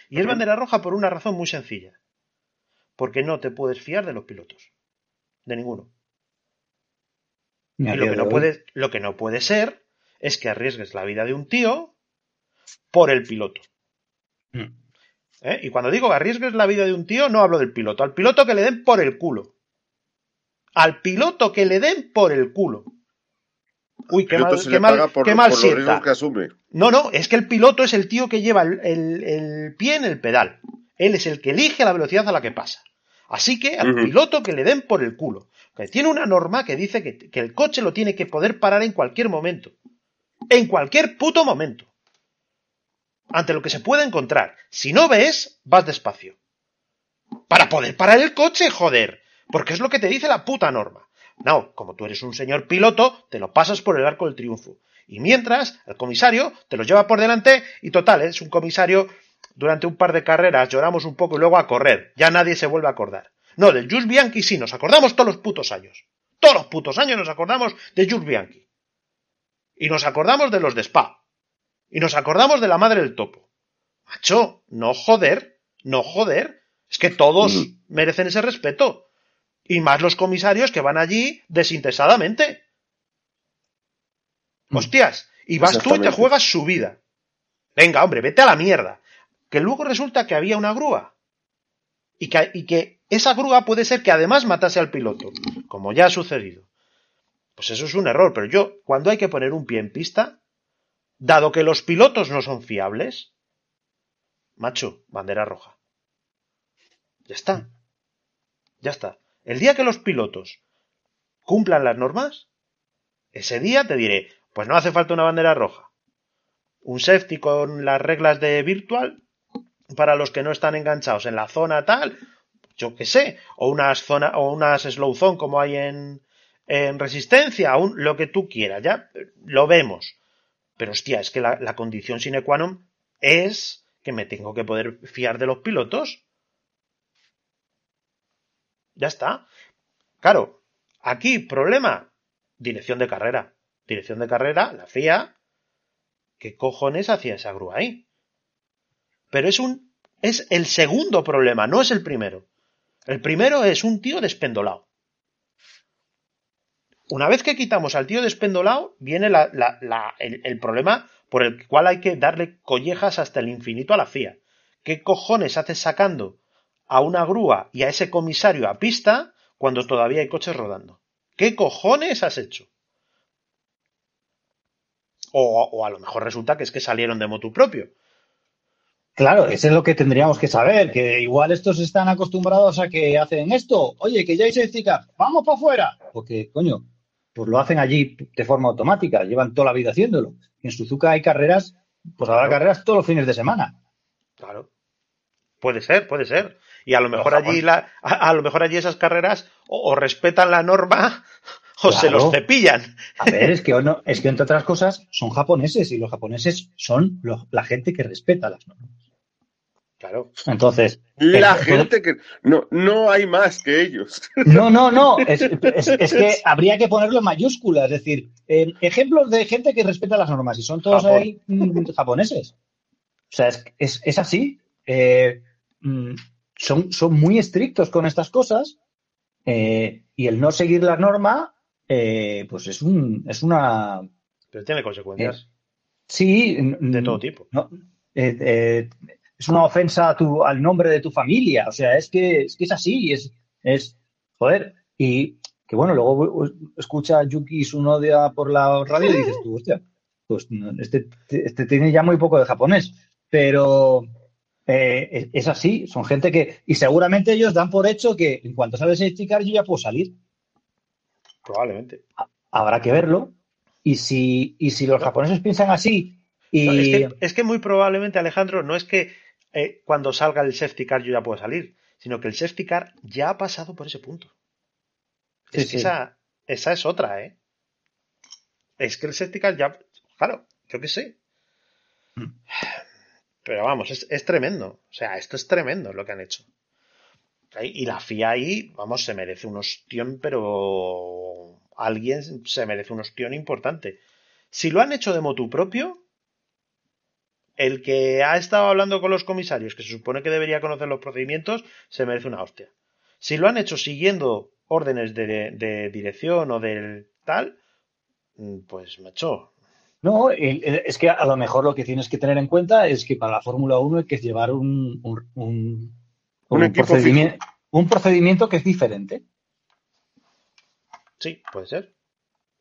Y es bandera roja por una razón muy sencilla. Porque no te puedes fiar de los pilotos. De ninguno. Y lo que, no puede, lo que no puede ser es que arriesgues la vida de un tío por el piloto. Mm. ¿Eh? Y cuando digo arriesgues la vida de un tío, no hablo del piloto. Al piloto que le den por el culo. Al piloto que le den por el culo. Uy, qué mal, qué mal, por, qué mal sienta. riesgos que asume. No, no, es que el piloto es el tío que lleva el, el- el pie en el pedal. Él es el que elige la velocidad a la que pasa. Así que al piloto que le den por el culo. Que tiene una norma que dice que, que el coche lo tiene que poder parar en cualquier momento. En cualquier puto momento. Ante lo que se pueda encontrar. Si no ves, vas despacio. Para poder parar el coche, joder. Porque es lo que te dice la puta norma. No, como tú eres un señor piloto, te lo pasas por el arco del triunfo. Y mientras, el comisario te lo lleva por delante y total, es un comisario durante un par de carreras, lloramos un poco y luego a correr. Ya nadie se vuelve a acordar. No, del Jules Bianchi sí, nos acordamos todos los putos años. Todos los putos años nos acordamos de Jules Bianchi. Y nos acordamos de los de Spa. Y nos acordamos de la madre del topo. Macho, no joder, no joder. Es que todos Mm. merecen ese respeto. Y más los comisarios que van allí desinteresadamente. Mm. Hostias, y vas tú y te juegas su vida. Venga, hombre, vete a la mierda. Que luego resulta que había una grúa. Y que, y que esa grúa puede ser que además matase al piloto, como ya ha sucedido. Pues eso es un error, pero yo, cuando hay que poner un pie en pista, dado que los pilotos no son fiables, macho, bandera roja. Ya está. Ya está. El día que los pilotos cumplan las normas, ese día te diré, pues no hace falta una bandera roja. Un safety con las reglas de virtual para los que no están enganchados en la zona tal, yo qué sé, o unas zona o unas slow zone como hay en, en resistencia, un, lo que tú quieras, ya lo vemos. Pero hostia, es que la, la condición sine qua non es que me tengo que poder fiar de los pilotos. Ya está. Claro, aquí problema, dirección de carrera. Dirección de carrera, la FIA, ¿qué cojones hacía esa grúa ahí? Pero es un es el segundo problema, no es el primero. El primero es un tío despendolado. Una vez que quitamos al tío despendolado, viene la- la- el, el problema por el cual hay que darle collejas hasta el infinito a la FIA. ¿Qué cojones haces sacando a una grúa y a ese comisario a pista cuando todavía hay coches rodando? ¿Qué cojones has hecho? O, o a lo mejor resulta que es que salieron de motu propio. Claro, eso es lo que tendríamos que saber, que igual estos están acostumbrados a que hacen esto. Oye, que ya hay car, vamos para afuera. Porque, coño, pues lo hacen allí de forma automática, llevan toda la vida haciéndolo. En Suzuka hay carreras, pues habrá carreras todos los fines de semana. Claro. Puede ser, puede ser. Y a lo mejor allí la, a, a lo mejor allí esas carreras o, o respetan la norma o se los cepillan. A ver, es que, o no- es que entre otras cosas son japoneses y los japoneses son los- la gente que respeta las normas. Claro. Entonces, La eh, gente que. No, no hay más que ellos. No, no, no. Es, es- es que habría que ponerlo en mayúsculas. Es decir, eh, ejemplos de gente que respeta las normas y son todos Japón. ahí mm, japoneses. O sea, es, es, es así. Eh, mm, son, son muy estrictos con estas cosas eh, y el no seguir la norma, eh, pues es, un, es una. Pero tiene consecuencias Sí. de todo tipo. no, eh, eh, es una ofensa a tu, al nombre de tu familia. O sea, es que es, que es así. Es, es, joder. Y que bueno, luego escucha a Yuki Tsunoda por la radio y dices tú, hostia, pues este, este tiene ya muy poco de japonés. Pero eh, es, así. Son gente que. Y seguramente ellos dan por hecho que en cuanto sale ese car yo ya puedo salir. Probablemente. Habrá que verlo. Y si, y si los japoneses piensan así. Y, No, es, que, es que muy probablemente, Alejandro, no es que eh, cuando salga el safety car yo ya puedo salir, sino que el safety car ya ha pasado por ese punto. Sí, es sí. esa, esa es otra, ¿eh? Es que el safety car ya, claro, yo qué sé. Mm. Pero vamos, es, es tremendo. O sea, esto es tremendo lo que han hecho. Y la FIA ahí, vamos, se merece un ostión, pero alguien se merece un ostión importante. Si lo han hecho de motu propio, el que ha estado hablando con los comisarios, que se supone que debería conocer los procedimientos, se merece una hostia. Si lo han hecho siguiendo órdenes de, de dirección o del tal, mm, pues macho. No, es que a lo mejor lo que tienes que tener en cuenta es que para la Fórmula 1 hay que llevar un, un, un- procedimiento, un procedimiento que es diferente. Sí, puede ser.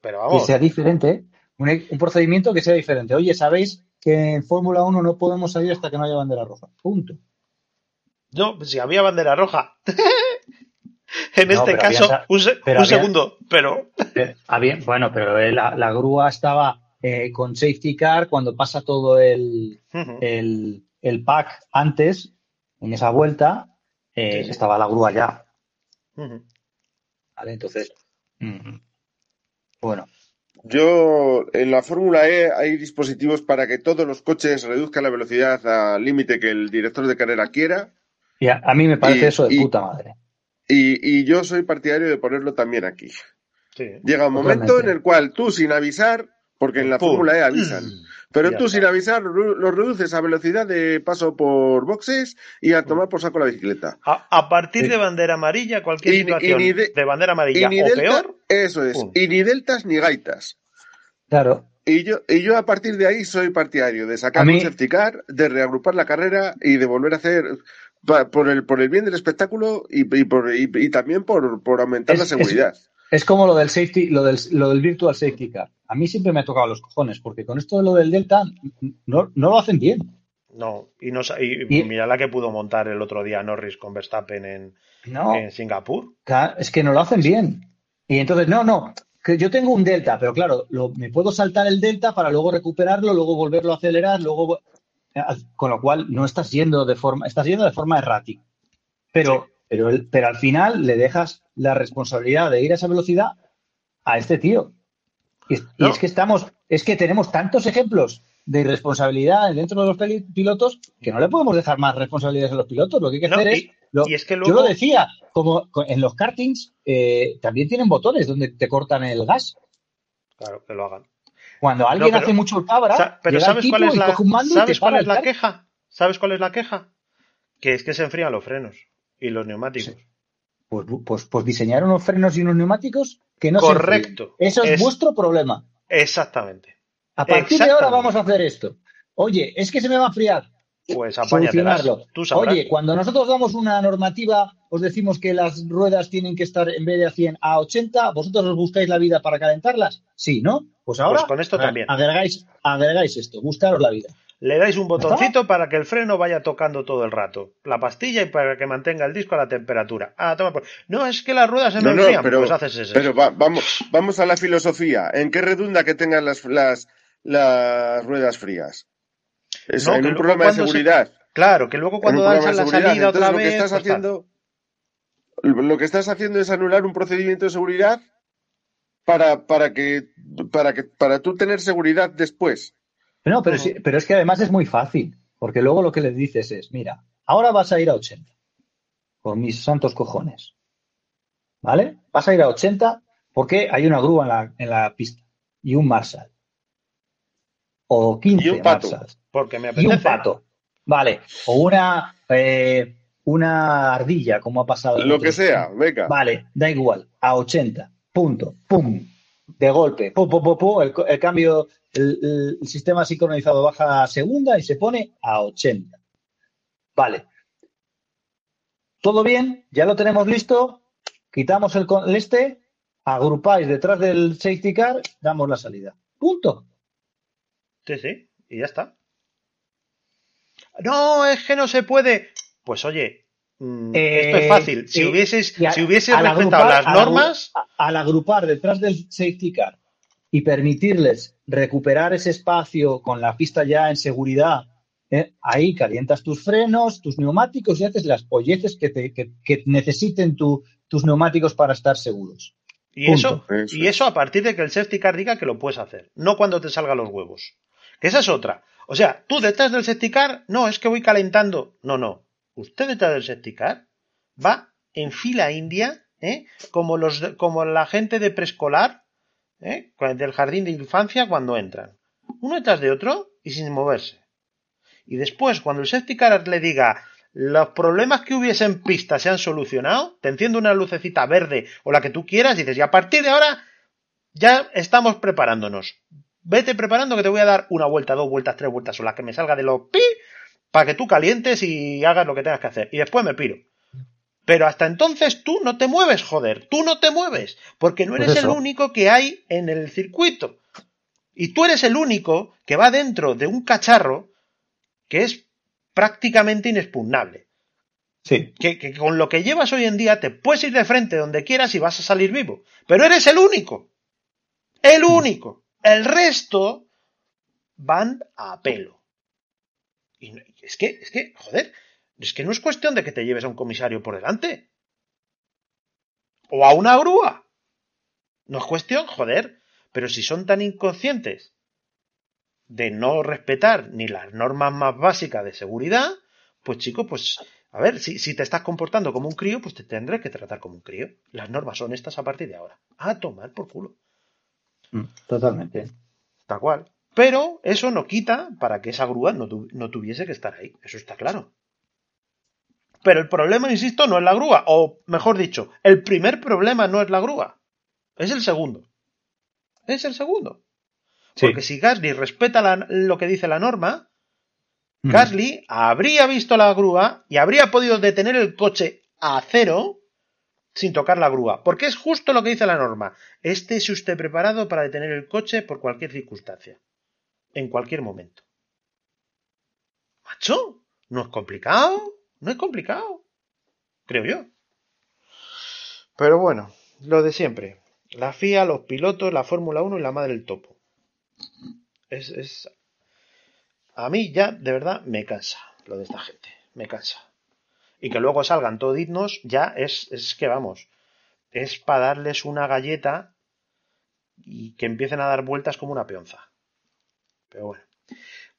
Pero Que vamos, sea diferente. Un, un procedimiento que sea diferente. Oye, ¿sabéis que en Fórmula 1 no podemos salir hasta que no haya bandera roja? Punto. no, si había bandera roja. en No, este había caso, un, se- pero un había- segundo, pero bien, bueno, pero la, la grúa estaba eh, con safety car cuando pasa todo el, el, el pack antes, en esa vuelta, eh, Sí, sí. estaba la grúa ya. ¿Vale? Entonces, mm, bueno, Yo, en la Fórmula E hay dispositivos para que todos los coches reduzcan la velocidad al límite que el director de carrera quiera. y a, a mí me parece Y- eso de y- puta madre. Y, y yo soy partidario de ponerlo también aquí. Sí. Llega un momento en el cual tú, sin avisar, porque en la Pum. Fórmula E avisan, pero Ya tú sin avisar lo reduces a velocidad de paso por boxes y a tomar por saco la bicicleta. A, a partir Sí. de bandera amarilla, cualquier Y- y situación ni de- de, bandera Y amarilla ni o delta, peor, eso es, pum. y ni deltas ni gaitas. Claro, Y yo, y yo a partir de ahí soy partidario de sacar mí- un safety car, de reagrupar la carrera y de volver a hacer pa- por el, por el bien del espectáculo y, y por, y, y también por, por aumentar Es- la seguridad. es como lo del safety, lo del, lo del virtual safety car. A mí siempre me ha tocado los cojones, porque con esto de lo del Delta no, no lo hacen bien. no. Y, no, y, Y- mira la que pudo montar el otro día Norris con Verstappen en, No, en Singapur. Es que no lo hacen bien. Y entonces, no, no, que yo tengo un delta, pero claro, lo- me puedo saltar el delta para luego recuperarlo, luego volverlo a acelerar, luego. Con lo cual, no estás yendo de forma, estás yendo de forma errática. Pero, pero, pero al final le dejas la responsabilidad de ir a esa velocidad a este tío. Y, es- y No. es que estamos, es que tenemos tantos ejemplos de irresponsabilidad dentro de los pilotos que no le podemos dejar más responsabilidades a los pilotos. Lo que hay que No, hacer y- es lo- y es que Yo lo decía, como co- en los kartings eh, también tienen botones donde te cortan el gas. Claro, que lo hagan. Cuando alguien pero- hace mucho el cabra, Pero ¿sabes cuál es la, ¿sabes cuál es la queja? ¿Sabes cuál es la queja? Que es que se enfrían los frenos y los neumáticos. Pues, pues, pues diseñar unos frenos y unos neumáticos que no Correcto. Eso es, Es- vuestro problema. Exactamente. A partir de ahora vamos a hacer esto. Oye, es que se me va a enfriar. pues solucionarlo. Tú. Oye, cuando nosotros damos una normativa, os decimos que las ruedas tienen que estar en vez de a 100 a 80, ¿vosotros os buscáis la vida para calentarlas? Sí, ¿no? Pues ahora Pues con esto también. Agregáis, agregáis esto, buscaros la vida. Le dais un botoncito para que el freno vaya tocando todo el rato. La pastilla y para que mantenga el disco a la temperatura. Ah, toma por... No, es que las ruedas se me No, pero, Pues haces eso. pero va- vamos, vamos a la filosofía. ¿En qué redunda que tengan las, las, las ruedas frías? Es No, en un problema de se- seguridad. Claro, que luego cuando das la salida Entonces, otra lo que vez. estás pues tal. haciendo, lo que estás haciendo es anular un procedimiento de seguridad para, para que, para que, para tú tener seguridad después. No, pero, sí- pero es que además es muy fácil, porque luego lo que les dices es, mira, ahora vas a ir a 80, con mis santos cojones, ¿vale? Vas a ir a 80 porque hay una grúa en la, en la pista y un Marshall. O 15 Y un pato. Marshalls. Porque me Y apetece. un pato. Vale. O una, eh, una ardilla, como ha pasado. Lo que sea, venga. Vale, da igual. A 80. Punto. Pum. De golpe. Pum, pum, pum, pum. El cambio, el, sistema sincronizado baja a segunda y se pone a 80. Vale. Todo bien, ya lo tenemos listo. Quitamos el, este, agrupáis detrás del safety car, damos la salida. Punto. Sí, sí, y ya está. No, es que no se puede. Pues oye, mm, Eh, esto es fácil. Si eh, hubieses, a- si hubieses respetado agrupar- las al agru- normas, Al agrupar detrás del safety car y permitirles recuperar ese espacio con la pista ya en seguridad, ¿eh? ahí calientas tus frenos, tus neumáticos y haces las polleces que, te- que- que necesiten tu- tus neumáticos para estar seguros. y punto. eso, y eso a partir de que el safety car diga que lo puedes hacer, no cuando te salgan los huevos. Que esa es otra. O sea, tú detrás del safety car, no, es que voy calentando. No, no. Usted detrás del safety car va en fila india, ¿eh? como, los, como la gente de preescolar, ¿eh? del jardín de infancia cuando entran. Uno detrás de otro y sin moverse. Y después, cuando el safety car le diga los problemas que hubiese en pista se han solucionado, te enciende una lucecita verde o la que tú quieras y dices, y a partir de ahora ya estamos preparándonos. Vete preparando que te voy a dar una vuelta, dos vueltas, tres vueltas o la que me salga de los pi para que tú calientes y hagas lo que tengas que hacer. Y después me piro. Pero hasta entonces tú no te mueves, joder. Tú no te mueves. Porque no Pues eres el único que hay en el circuito. Y tú eres el único que va dentro de un cacharro que es prácticamente inexpugnable. Sí. Que, que con lo que llevas hoy en día te puedes ir de frente donde quieras y vas a salir vivo. Pero eres el único. El único. El resto van a pelo. Y es que, es que, joder, es que no es cuestión de que te lleves a un comisario por delante. O a una grúa. No es cuestión, joder. Pero si son tan inconscientes de no respetar ni las normas más básicas de seguridad, pues chico, pues a ver, si, si te estás comportando como un crío, pues te tendré que tratar como un crío. Las normas son estas a partir de ahora. A tomar por culo. Mm, Totalmente. Tal cual. Pero eso no quita para que esa grúa no, tu- no tuviese que estar ahí. Eso está claro. Pero el problema, insisto, no es la grúa. O mejor dicho, el primer problema no es la grúa. Es el segundo. Es el segundo. Sí. Porque si Gasly respeta la- lo que dice la norma, Mm. Gasly habría visto la grúa y habría podido detener el coche a cero sin tocar la grúa. Porque es justo lo que dice la norma. Estése usted preparado para detener el coche por cualquier circunstancia. En cualquier momento. Macho, no es complicado. No es complicado. Creo yo. Pero bueno, lo de siempre. La FIA, los pilotos, la Fórmula 1 y la madre del topo. Es, es... A mí ya, de verdad, me cansa lo de esta gente. Me cansa. Y que luego salgan todos dignos, ya es, es que vamos. Es para darles una galleta y que empiecen a dar vueltas como una peonza. Pero bueno.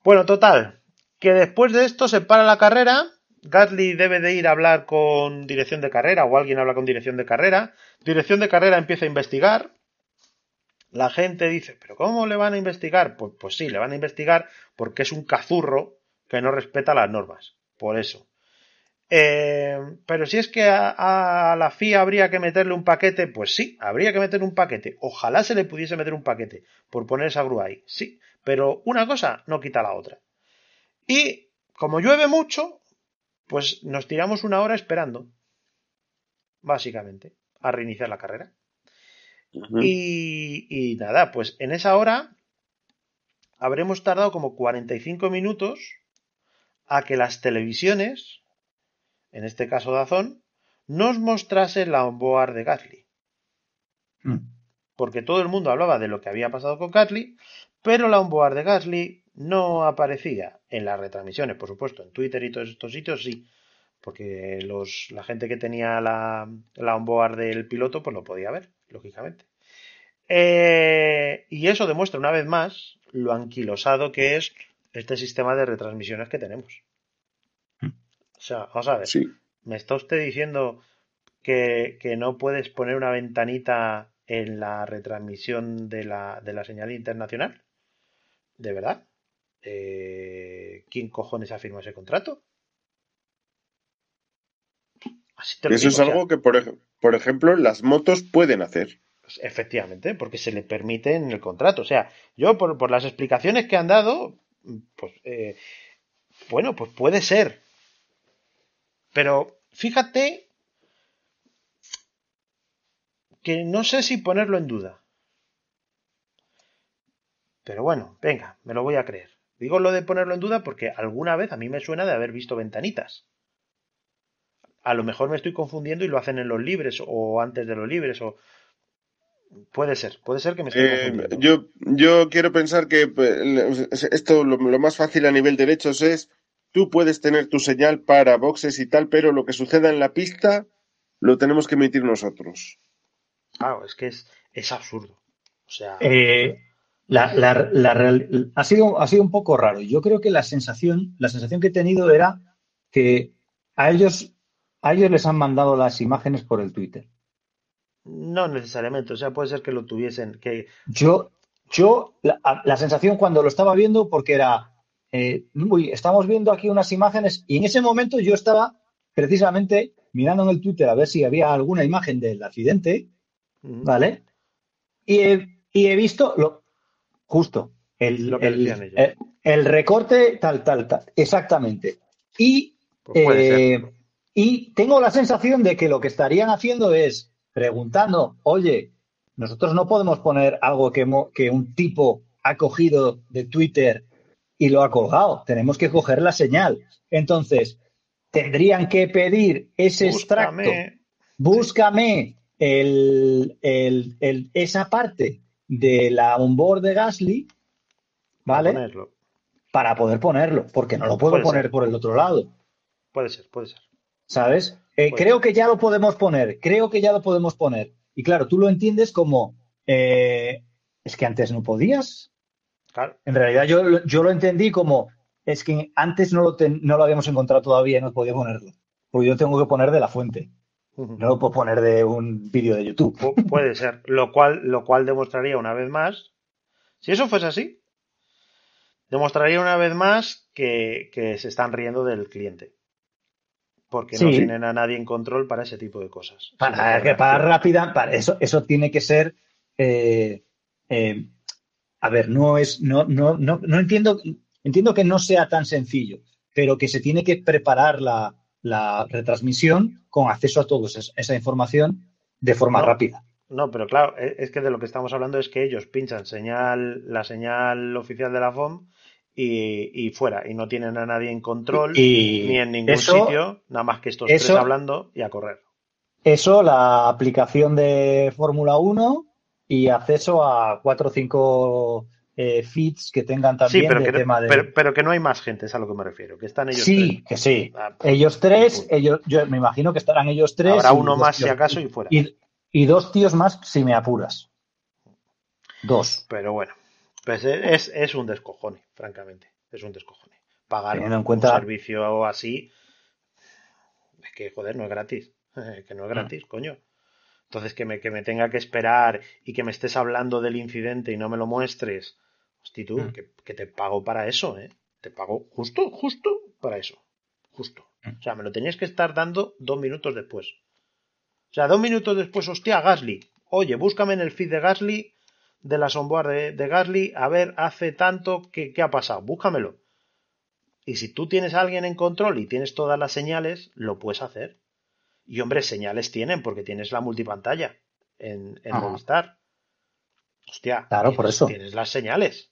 Bueno, total. Que después de esto se para la carrera. Gasly debe de ir a hablar con dirección de carrera o alguien habla con dirección de carrera. Dirección de carrera empieza a investigar. La gente dice, ¿pero cómo le van a investigar? Pues, pues sí, le van a investigar porque es un cazurro que no respeta las normas. Por eso. Eh, pero si es que a, a la FIA habría que meterle un paquete, pues sí, habría que meter un paquete. Ojalá se le pudiese meter un paquete por poner esa grúa ahí. Sí, pero una cosa no quita la otra. Y como llueve mucho, pues nos tiramos una hora esperando. Básicamente, a reiniciar la carrera. Y, y nada, pues en esa hora habremos tardado como 45 minutos a que las televisiones, en este caso Dazón, nos mostrasen la onboard de Gasly. Mm. Porque todo el mundo hablaba de lo que había pasado con Gasly, pero la onboard de Gasly no aparecía en las retransmisiones, por supuesto, en Twitter y todos estos sitios sí, porque los, la gente que tenía la, la onboard del piloto pues lo podía ver, lógicamente. Eh, y eso demuestra una vez más lo anquilosado que es este sistema de retransmisiones que tenemos. O sea, vamos a ver, Sí. ¿me está usted diciendo que, que no puedes poner una ventanita en la retransmisión de la, de la señal internacional? ¿De verdad? Eh, ¿Quién cojones ha firmado ese contrato? Así te lo Eso digo, es o sea, algo que, por, ej- por ejemplo, las motos pueden hacer. pues, efectivamente, porque se le permite en el contrato. O sea, yo por, por las explicaciones que han dado, pues eh, bueno, pues puede ser. Pero fíjate que no sé si ponerlo en duda. Pero bueno, venga, me lo voy a creer. Digo lo de ponerlo en duda porque alguna vez a mí me suena de haber visto ventanitas. A lo mejor me estoy confundiendo y lo hacen en los libres o antes de los libres o puede ser, puede ser que me esté Eh, confundiendo. yo, yo quiero pensar que pues, esto lo, lo más fácil a nivel de derechos es tú puedes tener tu señal para boxes y tal, pero lo que suceda en la pista lo tenemos que emitir nosotros. Claro, es que es, es absurdo. O sea, Eh, la, la- ha, sido, ha sido un poco raro. Yo creo que la sensación, la sensación que he tenido era que a ellos, a ellos les han mandado las imágenes por el Twitter. no necesariamente. O sea, puede ser que lo tuviesen, que Yo, yo la, la sensación cuando lo estaba viendo, porque era, eh, uy, estamos viendo aquí unas imágenes, y en ese momento yo estaba precisamente mirando en el Twitter a ver si había alguna imagen del accidente, ¿vale? Y he, y he visto lo, justo el, Lo que el- decían ellos. el- el recorte, tal, tal, tal, exactamente. Y, pues eh, y tengo la sensación de que lo que estarían haciendo es preguntando, oye, nosotros no podemos poner algo que, mo- que un tipo ha cogido de Twitter y lo ha colgado, tenemos que coger la señal. Entonces, tendrían que pedir ese extracto Búscame. búscame el, el- el- esa parte de la onboard de Gasly, para ¿vale? ponerlo. Para poder ponerlo, porque no lo puedo Puede poner ser. por el otro lado, Puede ser, puede ser. ¿sabes? Eh, Puede creo que ya lo podemos poner, creo que ya lo podemos poner. Y claro, tú lo entiendes como, eh, es que antes no podías. Claro. En realidad yo, lo- yo lo entendí como, es que antes no lo, ten- no lo habíamos encontrado todavía y no podía ponerlo. Porque yo tengo que poner de la fuente. No lo puedo poner de un vídeo de YouTube. Pu- Puede ser. Lo cual, lo cual demostraría una vez más, si eso fuese así, demostraría una vez más que, que se están riendo del cliente. Porque no tienen a nadie en control para ese tipo de cosas. Para, que para rápida, para eso, eso tiene que ser. eh, eh, a ver, no es, no, no, no, no entiendo, entiendo que no sea tan sencillo, pero que se tiene que preparar la, la retransmisión con acceso a toda esa información de forma No. rápida. No, pero claro, e- es que de lo que estamos hablando es que ellos pinchan señal, la señal oficial de la FOM y, y fuera, y no tienen a nadie en control Y ni en ningún eso- sitio, nada más que estos eso- tres hablando y a correr. Eso, la aplicación de Fórmula 1 y acceso a cuatro o cinco eh, feeds que tengan también Sí, pero de que, no, tema de. pero, pero que no hay más gente, es a lo que me refiero, que están ellos sí, tres. que sí. Ah, Ellos tres, ellos, yo me imagino que estarán ellos tres. Habrá uno más si acaso y fuera. Y, y dos tíos más si me apuras. Dos. Pero bueno, pues es, es un descojone, francamente. Es un descojone. Pagar Teniendo en un cuenta- servicio así. Es que, joder, no es gratis. que no es gratis, coño. Entonces, que me, que me tenga que esperar y que me estés hablando del incidente y no me lo muestres. Mm. que, que te pago para eso, ¿eh? Te pago justo, justo para eso. Justo. Mm. O sea, me lo tenías que estar dando dos minutos después. O sea, dos minutos después, hostia, Gasly. Oye, búscame en el feed de Gasly, de la onboard de, de Gasly, a ver, hace tanto, ¿qué, qué ha pasado? Búscamelo. Y si tú tienes a alguien en control y tienes todas las señales, lo puedes hacer. Y hombre, señales tienen porque tienes la multipantalla en, en. Movistar. Hostia, Claro, por eso. Tienes las señales.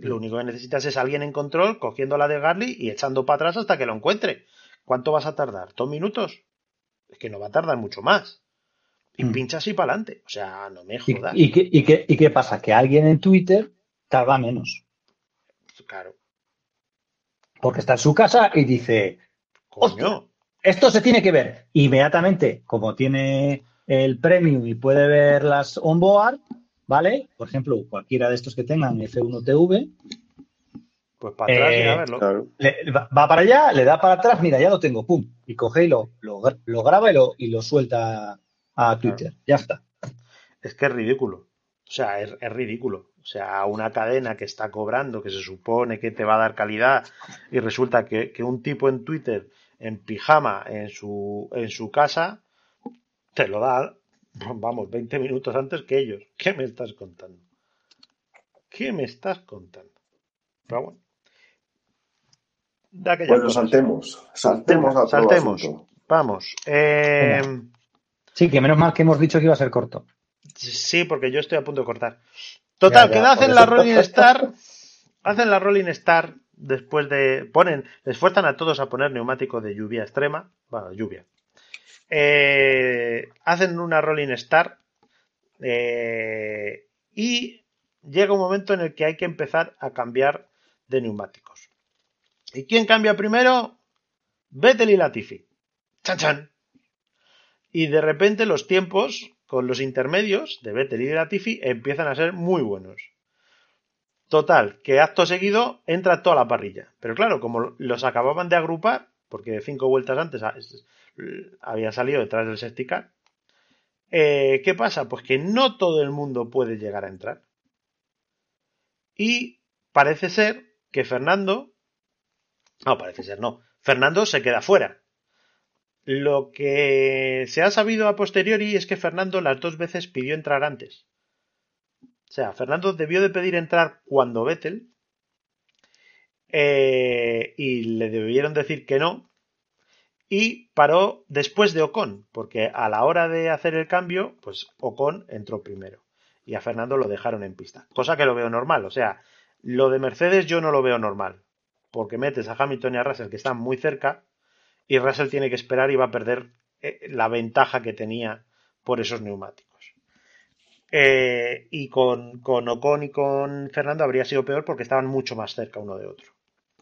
Lo único que necesitas es alguien en control cogiendo la de Garly y echando para atrás hasta que lo encuentre. ¿Cuánto vas a tardar? ¿Dos minutos? Es que no va a tardar mucho más. Y Mm. pinchas y para adelante. O sea, no me ¿Y, jodas. y qué, y qué- y qué pasa? Que alguien en Twitter tarda menos. Claro, Porque está en su casa y dice, coño. esto se tiene que ver. Inmediatamente, como tiene el premium y puede ver las onboard, ¿vale? Por ejemplo, cualquiera de estos que tengan F1TV, Pues para atrás y Eh, a verlo. Claro. le- va va para allá, le da para atrás, mira, ya lo tengo, pum. Y coge y lo, lo graba y lo, y lo suelta a Twitter. Ya está. Es que es ridículo. O sea, es, es ridículo. O sea, una cadena que está cobrando, que se supone que te va a dar calidad, y resulta que, que un tipo en Twitter, en pijama, en su, en su casa, te lo da, vamos, 20 minutos antes que ellos. ¿Qué me estás contando? ¿Qué me estás contando? Pero bueno. De Bueno, saltemos. Saltemos a Saltemos. Vamos. eh. Sí, que menos mal que hemos dicho que iba a ser corto. Sí, porque yo estoy a punto de cortar. Total, Ya, ya, que hacen la. Rolling Star, hacen la Rolling Star después de ponen, les fuerzan a todos a poner neumáticos de lluvia extrema, bueno, lluvia. Eh, hacen una Rolling Star eh, y llega un momento en el que hay que empezar a cambiar de neumáticos. ¿Y quién cambia primero? Vettel y Latifi. Chan chan. Y de repente los tiempos con los intermedios de Vettel y Latifi empiezan a ser muy buenos. Total, que acto seguido entra toda la parrilla. Pero claro, como los acababan de agrupar, porque cinco vueltas antes es- había salido detrás del safety eh, ¿qué pasa? Pues que no todo el mundo puede llegar a entrar. Y parece ser que Fernando, no, parece ser no, Fernando se queda fuera. Lo que se ha sabido a posteriori es que Fernando las dos veces pidió entrar antes. O sea, Fernando debió de pedir entrar cuando Vettel eh, y le debieron decir que no y paró después de Ocon, porque a la hora de hacer el cambio, pues Ocon entró primero y a Fernando lo dejaron en pista, cosa que lo veo normal. O sea, lo de Mercedes yo no lo veo normal, porque metes a Hamilton y a Russell que están muy cerca y Russell tiene que esperar y va a perder eh, la ventaja que tenía por esos neumáticos. Eh, y con, con Ocon y con Fernando habría sido peor porque estaban mucho más cerca uno de otro.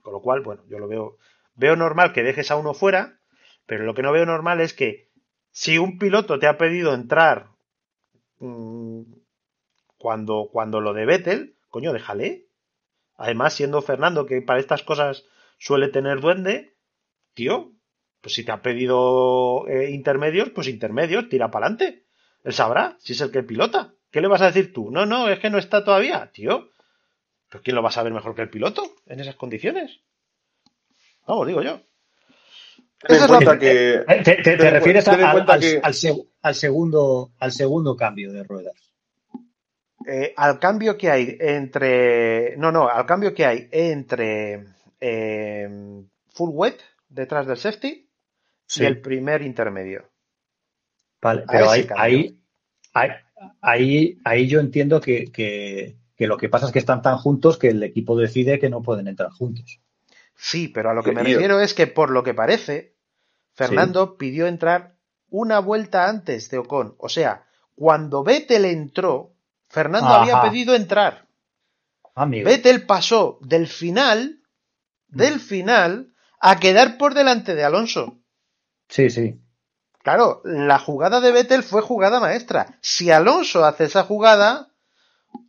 Con lo cual, bueno, yo lo veo, veo normal que dejes a uno fuera, pero lo que no veo normal es que si un piloto te ha pedido entrar mm, cuando, cuando lo de Vettel, coño, déjale. Además, siendo Fernando, que para estas cosas suele tener duende, tío, pues si te ha pedido eh, intermedios, pues intermedios, tira para adelante. Él sabrá si es el que pilota. ¿Qué le vas a decir tú? No, no, es que no está todavía, tío. ¿Pero quién lo va a saber mejor que el piloto en esas condiciones? Vamos, digo yo. Ten en cuenta que. Eh, ¿Te, refieres en al, cuenta al- que- al seg- al segundo, al segundo cambio de ruedas? Eh, al cambio que hay entre. No, no, al cambio que hay entre eh, full wet detrás del safety Sí. y el primer intermedio. Vale, a pero ahí, ahí, ahí, ahí, ahí yo entiendo que, que- que lo que pasa es que están tan juntos que el equipo decide que no pueden entrar juntos. Sí, pero a lo que me refiero es que por lo que parece, Fernando pidió entrar una vuelta antes de Ocon. O sea, cuando Vettel entró, Fernando Ajá. había pedido entrar. Amigo. Vettel pasó del final, del final, a quedar por delante de Alonso. Sí, sí. Claro, la jugada de Vettel fue jugada maestra. Si Alonso hace esa jugada,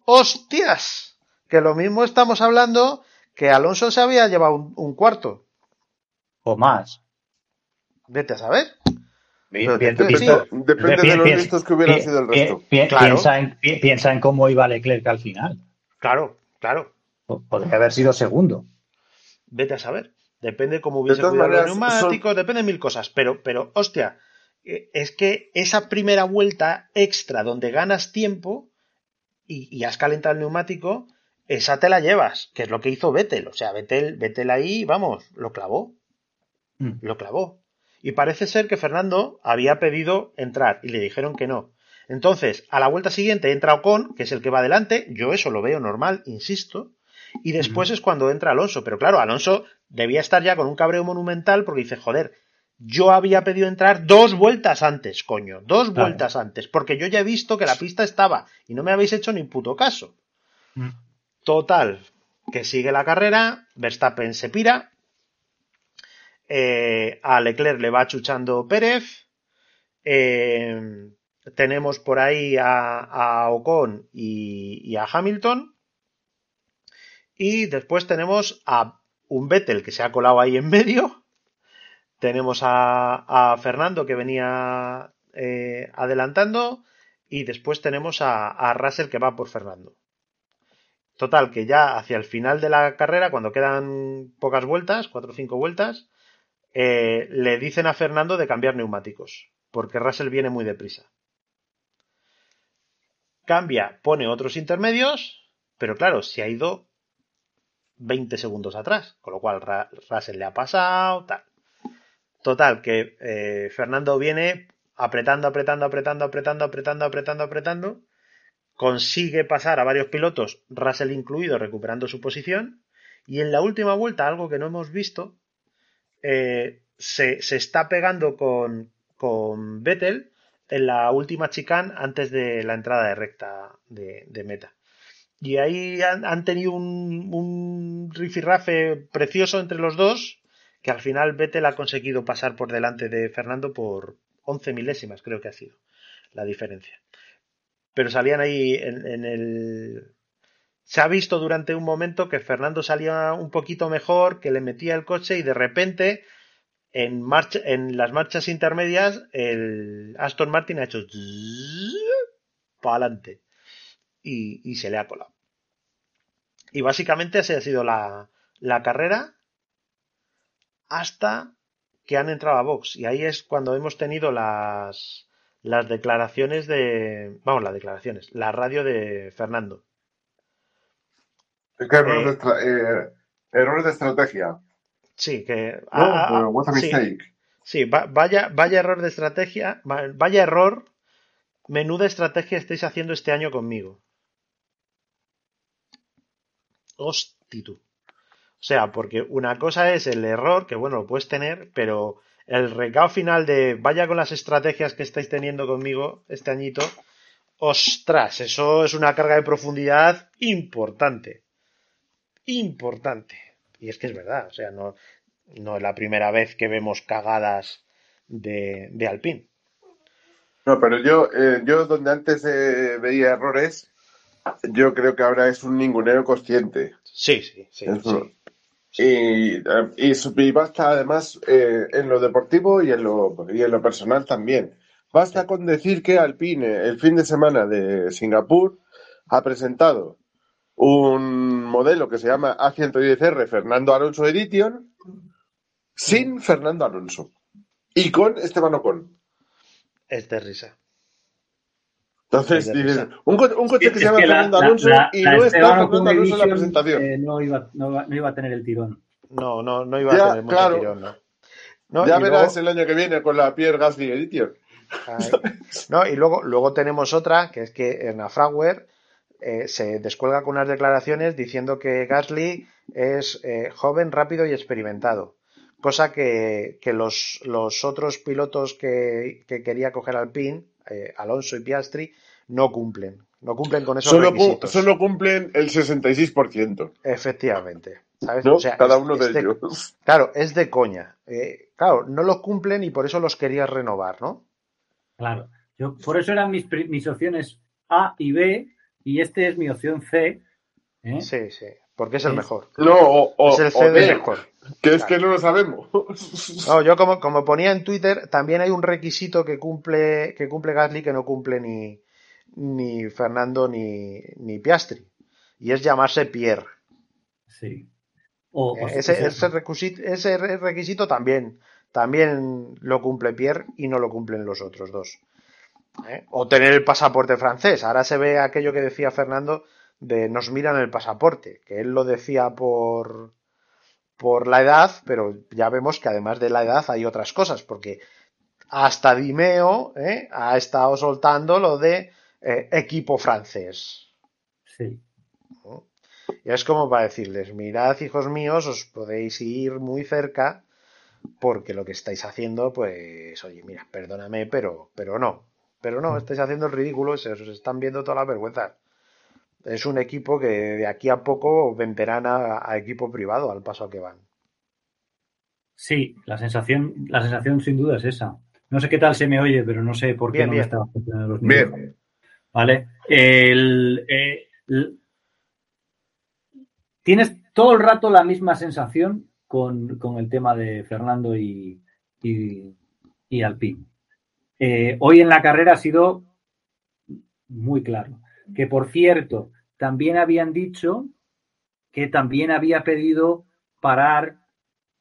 hostias, que lo mismo estamos hablando que Alonso se había llevado un, un cuarto. O más. Vete a saber. Bien, bien Depende de los piensa- listos que hubieran sido el resto. pi- Claro. Piensa, en, pi- piensa en cómo iba Leclerc al final. Claro, claro. Po- Podría haber sido segundo. Vete a saber. Depende cómo hubiese cuidado los maneras, neumáticos, depende de mil cosas. Pero, pero, hostia, eh, es que esa primera vuelta extra donde ganas tiempo y, y has calentado el neumático, esa te la llevas, que es lo que hizo Vettel. O sea, Vettel, Vettel ahí, vamos, lo clavó. Mm. Lo clavó. Y parece ser que Fernando había pedido entrar y le dijeron que no. Entonces, a la vuelta siguiente entra Ocon, que es el que va adelante. Yo eso lo veo normal, insisto. Y después es cuando entra Alonso. Pero claro, Alonso debía estar ya con un cabreo monumental porque dice, joder, yo había pedido entrar dos vueltas antes, coño, dos Claro. vueltas antes, porque yo ya he visto que la pista estaba y no me habéis hecho ni puto caso. Mm. Total, que sigue la carrera, Verstappen se pira, eh, a Leclerc le va chuchando Pérez, eh, tenemos por ahí a, a Ocon y, a Hamilton, y después tenemos a un Vettel que se ha colado ahí en medio, tenemos a, a Fernando que venía eh, adelantando, y después tenemos a, a Russell que va por Fernando. Total, que ya hacia el final de la carrera, cuando quedan pocas vueltas, cuatro o cinco vueltas, eh, le dicen a Fernando de cambiar neumáticos, porque Russell viene muy deprisa. Cambia, pone otros intermedios, pero claro, se ha ido 20 segundos atrás, con lo cual Russell le ha pasado, tal. Total, que eh, Fernando viene apretando, apretando, apretando, apretando, apretando, apretando, apretando, consigue pasar a varios pilotos, Russell incluido, recuperando su posición, y en la última vuelta, algo que no hemos visto, eh, se, se está pegando con, con Vettel en la última chicane antes de la entrada de recta de, meta. Y ahí han, han tenido un, un rifirrafe precioso entre los dos, que al final Vettel ha conseguido pasar por delante de Fernando por 11 milésimas, creo que ha sido la diferencia. Pero salían ahí en, el... Se ha visto durante un momento que Fernando salía un poquito mejor, que le metía el coche y de repente en, marcha, en las marchas intermedias el Aston Martin ha hecho para adelante y, y se le ha colado. Y básicamente esa ha sido la, la carrera hasta que han entrado a Vox. Y ahí es cuando hemos tenido las, las declaraciones de. Vamos, las declaraciones. La radio de Fernando. Es que error, Eh, de estra- eh, de estrategia. Sí, que. No, ah, ah, what a sí, mistake. sí, va- vaya, vaya error de estrategia. va- Vaya error. Menuda estrategia estáis haciendo este año conmigo. Hosti tú. O sea, porque una cosa es el error, que bueno, lo puedes tener, pero el recao final de vaya con las estrategias que estáis teniendo conmigo este añito, ostras, eso es una carga de profundidad importante. Importante. Y es que es verdad, o sea, no, no es la primera vez que vemos cagadas de, de Alpine. No, pero yo, eh, yo donde antes eh, veía errores, yo creo que ahora es un ningunero consciente. Sí, sí, sí, sí. Y, eh, y, y basta además eh, en lo deportivo y en lo, y en lo personal también. Basta con decir que Alpine el fin de semana de Singapur ha presentado un modelo que se llama A110R Fernando Alonso Edition sin Fernando Alonso y con Esteban Ocon. Es de risa. Entonces, dices, un, co- un coche que se llama que Fernando la- Alonso la- y la no está Fernando Alonso en la presentación. eh, no, iba, no, iba, no iba a tener el tirón. No, no, no iba Ya, a tener mucho claro. tirón, no. No, ya verás luego- el año que viene con la Pierre Gasly Edition. No, y luego, luego tenemos otra, que es que Erna Frauer eh, se descuelga con unas declaraciones diciendo que Gasly es eh, joven, rápido y experimentado. Cosa que, que los, los otros pilotos que, que quería coger Alpine, eh, Alonso y Piastri, no cumplen. No cumplen con esos Solo, cu- requisitos. solo cumplen el 66%, Efectivamente. ¿sabes? ¿no? O sea, Cada uno es de de- ellos. Claro, es de coña. Eh, claro, no los cumplen y por eso los querías renovar, ¿no? Claro. Yo, por eso eran mis, mis opciones A y B, y este es mi opción C. ¿eh? Sí, sí. Porque es el mejor. No, o, o, es el o C B, mejor. Que es que no lo sabemos. No, yo como, como ponía en Twitter, también hay un requisito que cumple, que cumple Gasly que no cumple ni, ni Fernando ni, ni Piastri. Y es llamarse Pierre. Sí. O, o- ese, sea, ese requisito, ese re- requisito también, también lo cumple Pierre y no lo cumplen los otros dos. ¿Eh? O tener el pasaporte francés. Ahora se ve aquello que decía Fernando de nos miran el pasaporte, que él lo decía por, por la edad, pero ya vemos que además de la edad hay otras cosas, porque hasta Dimeo ¿eh? ha estado soltando lo de eh, equipo francés. Sí. ¿no? Y es como para decirles, mirad hijos míos, os podéis ir muy cerca porque lo que estáis haciendo, pues, oye, mira, perdóname, pero, pero no. Pero no, estáis haciendo el ridículo, se os están viendo todas las vergüenzas. Es un equipo que de aquí a poco venderán a, a equipo privado al paso que van. Sí, la sensación, la sensación sin duda es esa. No sé qué tal se me oye, pero no sé por qué Bien, no me bien. estaba funcionando los Bien. Vale. El, eh, tienes todo el rato la misma sensación con, con el tema de Fernando y, y, y Alpine. Eh, hoy en la carrera ha sido muy claro. Que por cierto, también habían dicho que también había pedido parar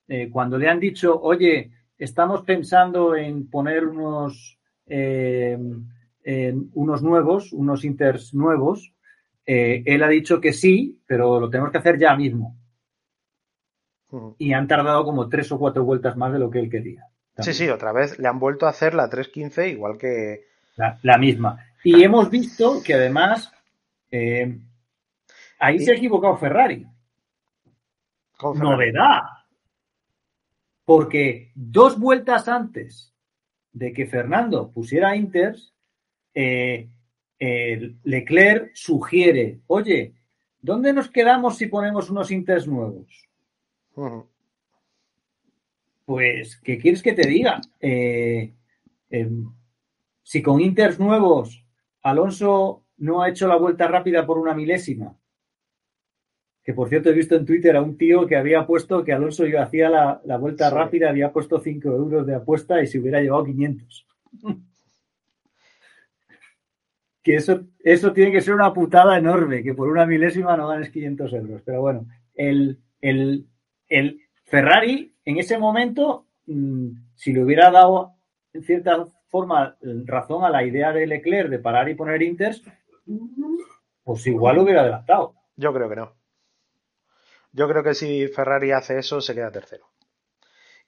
eh, cuando le han dicho, oye, estamos pensando en poner unos, eh, unos nuevos, unos inters nuevos, eh, él ha dicho que sí, pero lo tenemos que hacer ya mismo. Y han tardado como tres o cuatro vueltas más de lo que él quería. Sí, sí, otra vez le han vuelto a hacer la 315 igual que... La, la misma. Y hemos visto que además eh, ahí Y- se ha equivocado Ferrari. Novedad. Porque dos vueltas antes de que Fernando pusiera Inters, eh, eh, Leclerc sugiere, oye, ¿dónde nos quedamos si ponemos unos Inters nuevos? Pues, ¿qué quieres que te diga? Eh, em, si con Inters nuevos Alonso no ha hecho la vuelta rápida por una milésima, que por cierto he visto en Twitter a un tío que había puesto que Alonso yo hacía la, la vuelta Sí. rápida, había puesto 5 euros de apuesta y se hubiera llevado 500. que eso, eso tiene que ser una putada enorme, que por una milésima no ganes 500 euros. Pero bueno, el, el, el Ferrari en ese momento, mm, si le hubiera dado en cierta forma razón a la idea de Leclerc de parar y poner Inters, pues igual lo hubiera adelantado. Yo creo que no. Yo creo que si Ferrari hace eso, se queda tercero.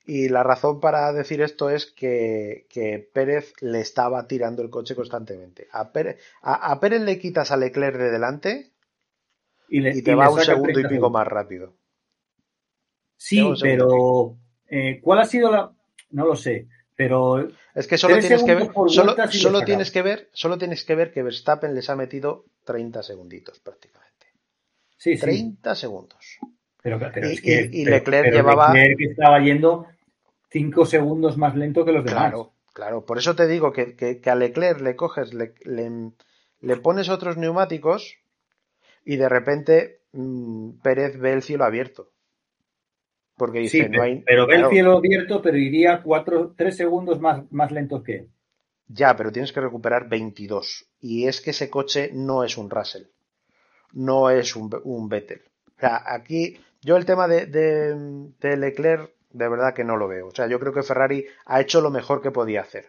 Y la razón para decir esto es que, que Pérez le estaba tirando el coche constantemente. A Pérez, a, a Pérez le quitas a Leclerc de delante Y, le, y te y va un segundo y 30 pico segundos. más rápido. Sí, pero eh, ¿cuál ha sido la...? No lo sé, pero Es que solo tienes que ver, solo, tienes que ver, solo tienes que ver que Verstappen les ha metido 30 segunditos prácticamente. sí, sí. 30 segundos. Pero, pero Y- es que, y- Leclerc pero llevaba- Leclerc estaba yendo 5 segundos más lento que los demás. Claro, claro. Por eso te digo que, que- que a Leclerc le coges, le, le- le pones otros neumáticos y de repente mm, Pérez ve el cielo abierto. Porque dice, Sí, no hay. pero ve el cielo abierto, pero iría 4, 3 segundos más, más lento que él. Ya, pero tienes que recuperar 22. Y es que ese coche no es un Russell. No es un, un Vettel. O sea, aquí yo el tema de, de, de Leclerc de verdad que no lo veo. O sea, yo creo que Ferrari ha hecho lo mejor que podía hacer.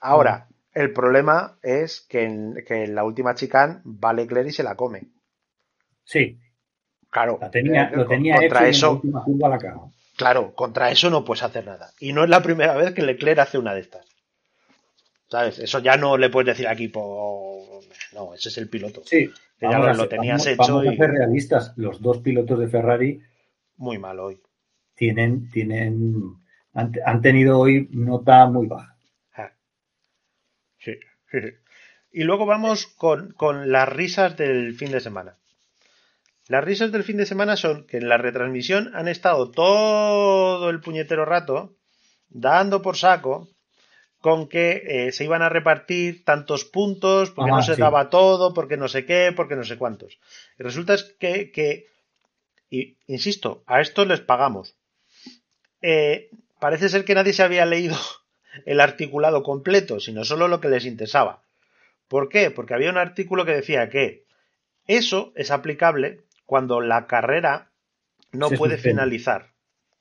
Ahora, el problema es que en, que en la última chicane va Leclerc y se la come. Sí, Claro, la tenía, eh, lo tenía hecho contra y en la eso, curva la. Claro, contra eso no puedes hacer nada. Y no es la primera vez que Leclerc hace una de estas. ¿Sabes? Eso ya no le puedes decir al equipo. No, ese es el piloto. Sí, Que ya vamos lo, tenías vamos- hecho vamos a ser realistas. Los dos pilotos de Ferrari muy mal hoy. tienen, tienen, han, han tenido hoy nota muy baja. Ah. Sí. Y luego vamos con, con las risas del fin de semana. Las risas del fin de semana son que en la retransmisión han estado todo el puñetero rato dando por saco con que eh, se iban a repartir tantos puntos porque no se sí. daba todo, porque no sé qué, porque no sé cuántos. Y resulta es que, que y, insisto, a estos les pagamos. Eh, parece ser que nadie se había leído el articulado completo, sino solo lo que les interesaba. ¿Por qué? Porque había un artículo que decía que eso es aplicable cuando la carrera no Se puede suspende. finalizar.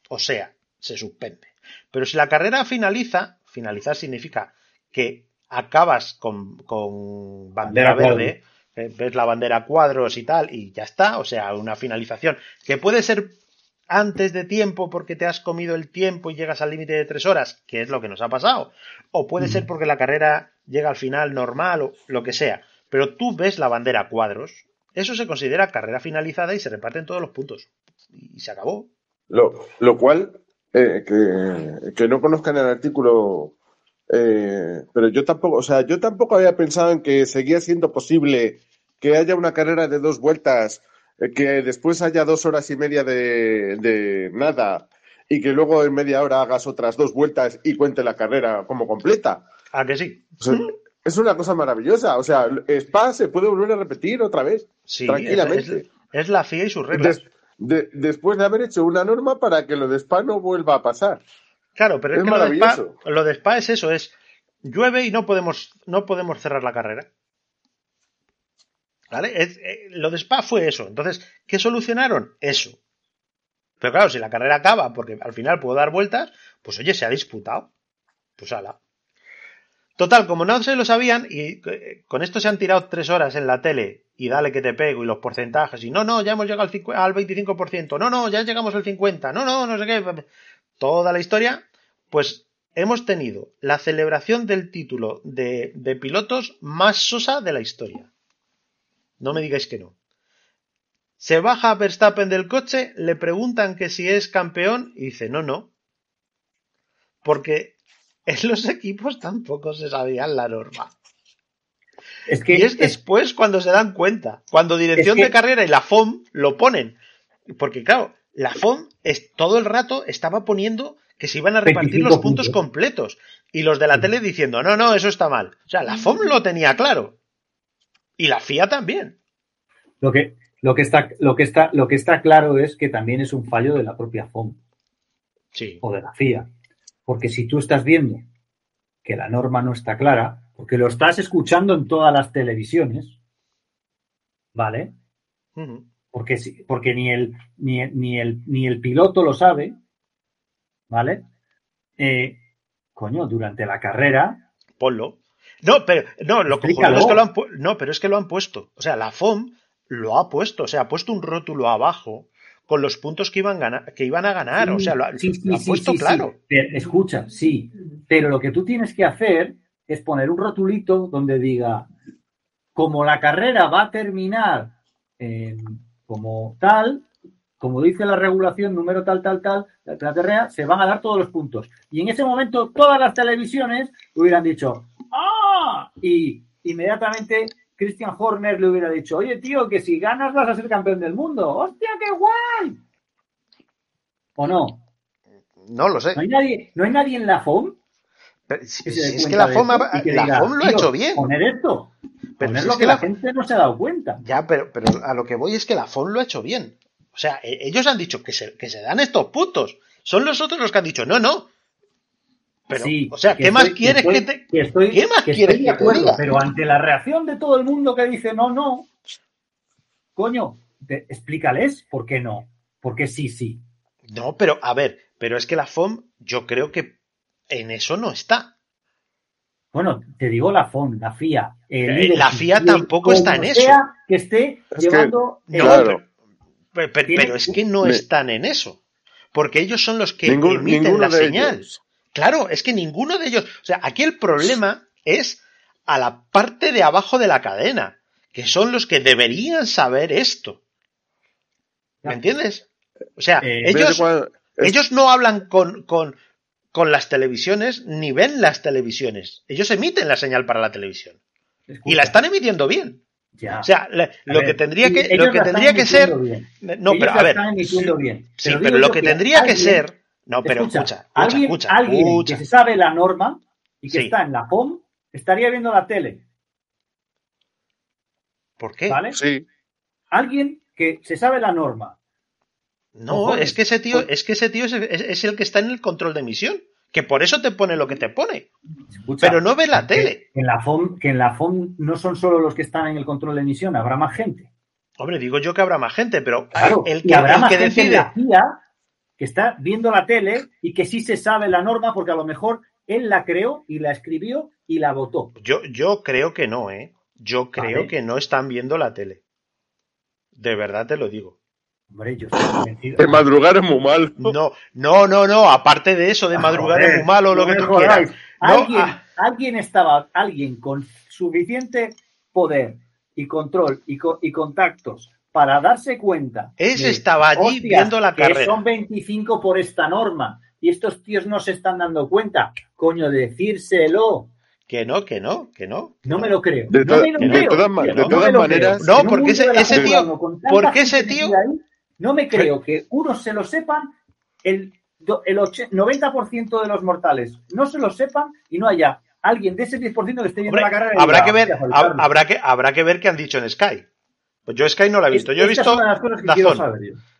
O sea, se suspende. Pero si la carrera finaliza, finalizar significa que acabas con, con bandera Bandera verde, eh, ves la bandera cuadros y tal, y ya está, o sea, una finalización que puede ser antes de tiempo porque te has comido el tiempo y llegas al límite de tres horas, que es lo que nos ha pasado, o puede ser porque la carrera llega al final normal o lo que sea, pero tú ves la bandera cuadros, eso se considera carrera finalizada y se reparten todos los puntos. Y se acabó. Lo, lo cual, eh, que, que no conozcan el artículo, eh, pero yo tampoco, o sea, yo tampoco había pensado en que seguía siendo posible que haya una carrera de dos vueltas, eh, que después haya dos horas y media de, de nada y que luego en media hora hagas otras dos vueltas y cuente la carrera como completa. ¿A que sí? O sea, es una cosa maravillosa. O sea, Spa se puede volver a repetir otra vez, Sí, tranquilamente. Es, es la FIA y sus reglas. Des- de- después de haber hecho una norma para que lo de Spa no vuelva a pasar. Claro, pero es, Es que lo de, Spa, maravilloso. lo de Spa es eso, es llueve y no podemos, no podemos cerrar la carrera. ¿Vale? Es- eh, lo de Spa fue eso. Entonces, ¿qué solucionaron? Eso. Pero claro, si la carrera acaba porque al final puedo dar vueltas, pues oye, se ha disputado. Pues ala. Total, como no se lo sabían, y eh, con esto se han tirado tres horas en la tele y dale que te pego y los porcentajes, y no, no, ya hemos llegado al, al 25%, no, no, ya llegamos al 50%, no, no, no sé qué, toda la historia, pues hemos tenido la celebración del título de, de pilotos más sosa de la historia. No me digáis que no. Se baja Verstappen del coche, le preguntan que si es campeón y dice, no, no. Porque en los equipos tampoco se sabían la norma. Es que Y es es- después cuando se dan cuenta, cuando dirección Es que- de carrera y la FOM lo ponen. Porque claro, la FOM es, todo el rato estaba poniendo que se iban a repartir 25 los puntos puntos. completos. Y los de la tele diciendo, no, no, eso está mal. O sea, la FOM lo tenía claro. Y la FIA también. lo que, lo que está, lo que está, lo que está claro es que también es un fallo de la propia FOM Sí. o de la FIA. Porque si tú estás viendo que la norma no está clara, porque lo estás escuchando en todas las televisiones, ¿vale? Porque, ni, el, ni, el- ni, el, ni el piloto lo sabe, ¿vale? Eh, coño, durante la carrera, Ponlo. No, pero no, lo Explícalo. es que lo han no, pero es que lo han puesto. O sea, la FOM lo ha puesto, o sea, ha puesto un rótulo abajo con los puntos que iban, que iban a ganar. o sea, lo, ha- Sí, lo han puesto claro. Escucha, sí. Pero lo que tú tienes que hacer es poner un rotulito donde diga, como la carrera va a terminar eh, como tal, como dice la regulación número tal, tal, tal, la la carrera, se van a dar todos los puntos. Y en ese momento todas las televisiones hubieran dicho, ¡ah! Y inmediatamente Christian Horner le hubiera dicho, oye tío, que si ganas vas a ser campeón del mundo. ¡Hostia, qué guay! ¿O no? No lo sé. No hay nadie, no hay nadie en la FOM Pero si- que es que la FOM, ha- y que la diga, FOM lo ha "Tío, hecho bien. Poner esto. Pero poner si lo es que la la- gente no se ha dado cuenta. Ya, pero, pero a lo que voy es que la FOM lo ha hecho bien. O sea, e- ellos han dicho que se, que se dan estos puntos. Son los otros los que han dicho, no, no. Pero, Sí, o sea, ¿qué más estoy- quieres estoy- que te.? que estoy- ¿Qué más que quieres estoy de que te? Pero ante la reacción de todo el mundo que dice no, no, coño, te- explícales por qué no. Porque sí, sí. No, pero a ver, pero es que la FOM, yo creo que en eso no está. Bueno, te digo la FON, la FIA. el Eh, la FIA tampoco está en eso. que esté Es que- llevando el- No, Claro. pero, pero- Tiene- pero es que no Me- están en eso. Porque ellos son los que Ningún- emiten la señal. ellos. Claro, es que ninguno de ellos. O sea, aquí el problema es a la parte de abajo de la cadena, que son los que deberían saber esto. ¿Me entiendes? O sea, Eh, ellos, es- ellos no hablan con, con, con las televisiones ni ven las televisiones. Ellos emiten la señal para la televisión. Y la están emitiendo bien. ya. O sea, lo ver, que tendría sí, que, lo que tendría que ser. bien. No, Ellos pero a ver. están emitiendo bien. Sí, pero lo que tendría que ser. No, pero escucha, escucha, alguien, escucha, alguien escucha. que se sabe la norma y que Sí. está en la POM estaría viendo la tele, ¿Por qué? ¿vale? Sí. Alguien que se sabe la norma. No, es que ese tío, es que ese tío es, es- es el que está en el control de emisión. Que por eso te pone lo que te pone. Escucha, Pero no ve la que- tele. Que en la FOM, que en la FOM no son solo los que están en el control de emisión, habrá más gente. Hombre, digo yo que habrá más gente, pero Claro, el que, habrá el más que gente en decide. la FIA que está viendo la tele y que sí se sabe la norma porque a lo mejor él la creó y la escribió y la votó. Yo, yo creo que no, ¿eh? Yo creo Vale. que no están viendo la tele. De verdad te lo digo. Hombre, yo estoy convencido. De madrugar es muy mal. No, no, no, no. Aparte de eso, de madrugar Ah, Joder, es muy malo, lo no que tú quieras. No, alguien, ah, alguien estaba, alguien con suficiente poder y control y, co- y contactos para darse cuenta. Ese de, estaba allí "Hostias, viendo la que carrera". Son 25 por esta norma y estos tíos no se están dando cuenta. Coño, decírselo. que no, que no, que no. No me lo creo. De, no me lo de creo. todas, de. No maneras, creo. No, porque ese- tío- porque ese tío- ahí, no me creo que unos se lo sepan, el, do- el oche- 90% de los mortales no se lo sepan y no haya alguien de ese 10% que esté viendo Hombre, la carrera. habrá diga, que ver, habrá que, habrá que ver qué han dicho en Sky. Pues yo Sky no la he visto. Yo he visto Dazón.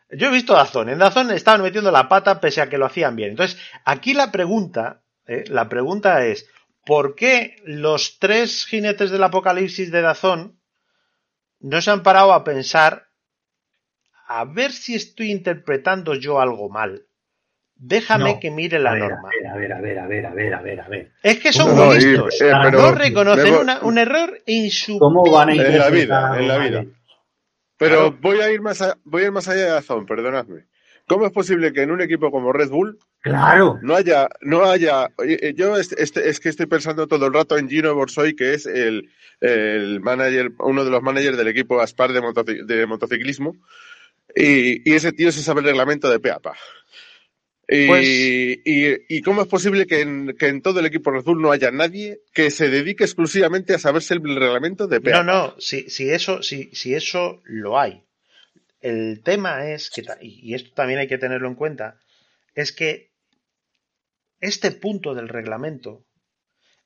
yo. He visto Dazón. En Dazón estaban metiendo la pata pese a que lo hacían bien. Entonces, aquí la pregunta, eh, la pregunta es, ¿por qué los tres jinetes del apocalipsis de Dazón no se han parado a pensar a ver si estoy interpretando yo algo mal? Déjame No. que mire A la ver, norma. A ver, a ver, a ver, a ver, a ver, a ver. Es que son No, muy listos. eh, pero- no reconocen Debo- una- un error en su ¿Cómo van a En la vida, en la vida. Pero Claro. voy a ir más a- voy a ir más allá de Dazón, perdonadme. ¿Cómo es posible que en un equipo como Red Bull Claro. no haya, no haya, eh, yo es, este- es que estoy pensando todo el rato en Gino Borsoy, que es el, el manager, uno de los managers del equipo Aspar de, motoci- de motociclismo, y, y ese tío se sabe el reglamento de pe a pa. Y, Pues- y, y cómo es posible que en, que en todo el equipo Bull no haya nadie que se dedique exclusivamente a saberse el reglamento de pe No, pa? no, si, si, eso, si, si eso lo hay. El tema es que, y esto también hay que tenerlo en cuenta, es que este punto del reglamento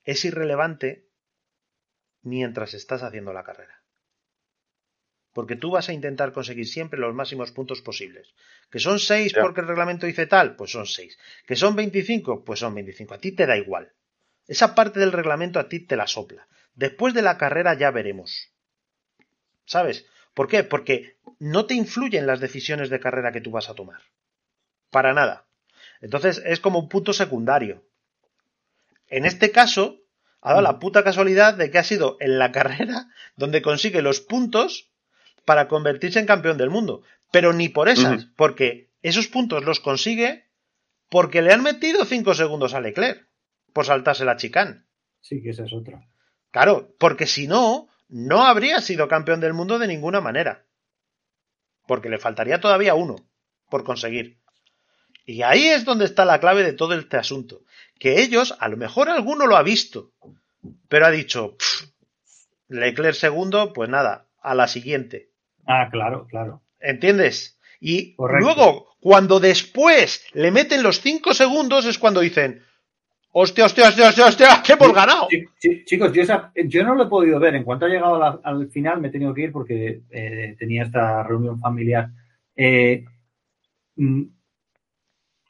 es irrelevante mientras estás haciendo la carrera. Porque tú vas a intentar conseguir siempre los máximos puntos posibles. Que son 6 Ya. porque el reglamento dice tal, pues son 6. Que son 25, pues son 25. A ti te da igual. Esa parte del reglamento a ti te la sopla. Después de la carrera ya veremos. ¿Sabes? ¿Por qué? Porque no te influyen las decisiones de carrera que tú vas a tomar. Para nada. Entonces es como un punto secundario. En este caso, ha dado la puta casualidad de que ha sido en la carrera donde consigue los puntos para convertirse en campeón del mundo. Pero ni por esas, porque esos puntos los consigue porque le han metido 5 segundos a Leclerc por saltarse la chicane. Sí, que esa es otra. Claro, porque si no, no habría sido campeón del mundo de ninguna manera. Porque le faltaría todavía uno por conseguir. Y ahí es donde está la clave de todo este asunto. Que ellos, a lo mejor alguno lo ha visto, pero ha dicho, "Pff, Leclerc segundo, pues nada, a la siguiente. Ah, claro, claro. ¿Entiendes? Y Correcto. luego, cuando después le meten los cinco segundos, es cuando dicen, hostia, hostia, hostia, hostia, hostia, que hemos ganado. Chi- chi- Chicos, yo, esa- yo no lo he podido ver. En cuanto ha llegado la- al final, me he tenido que ir porque eh, tenía esta reunión familiar. Eh, mm,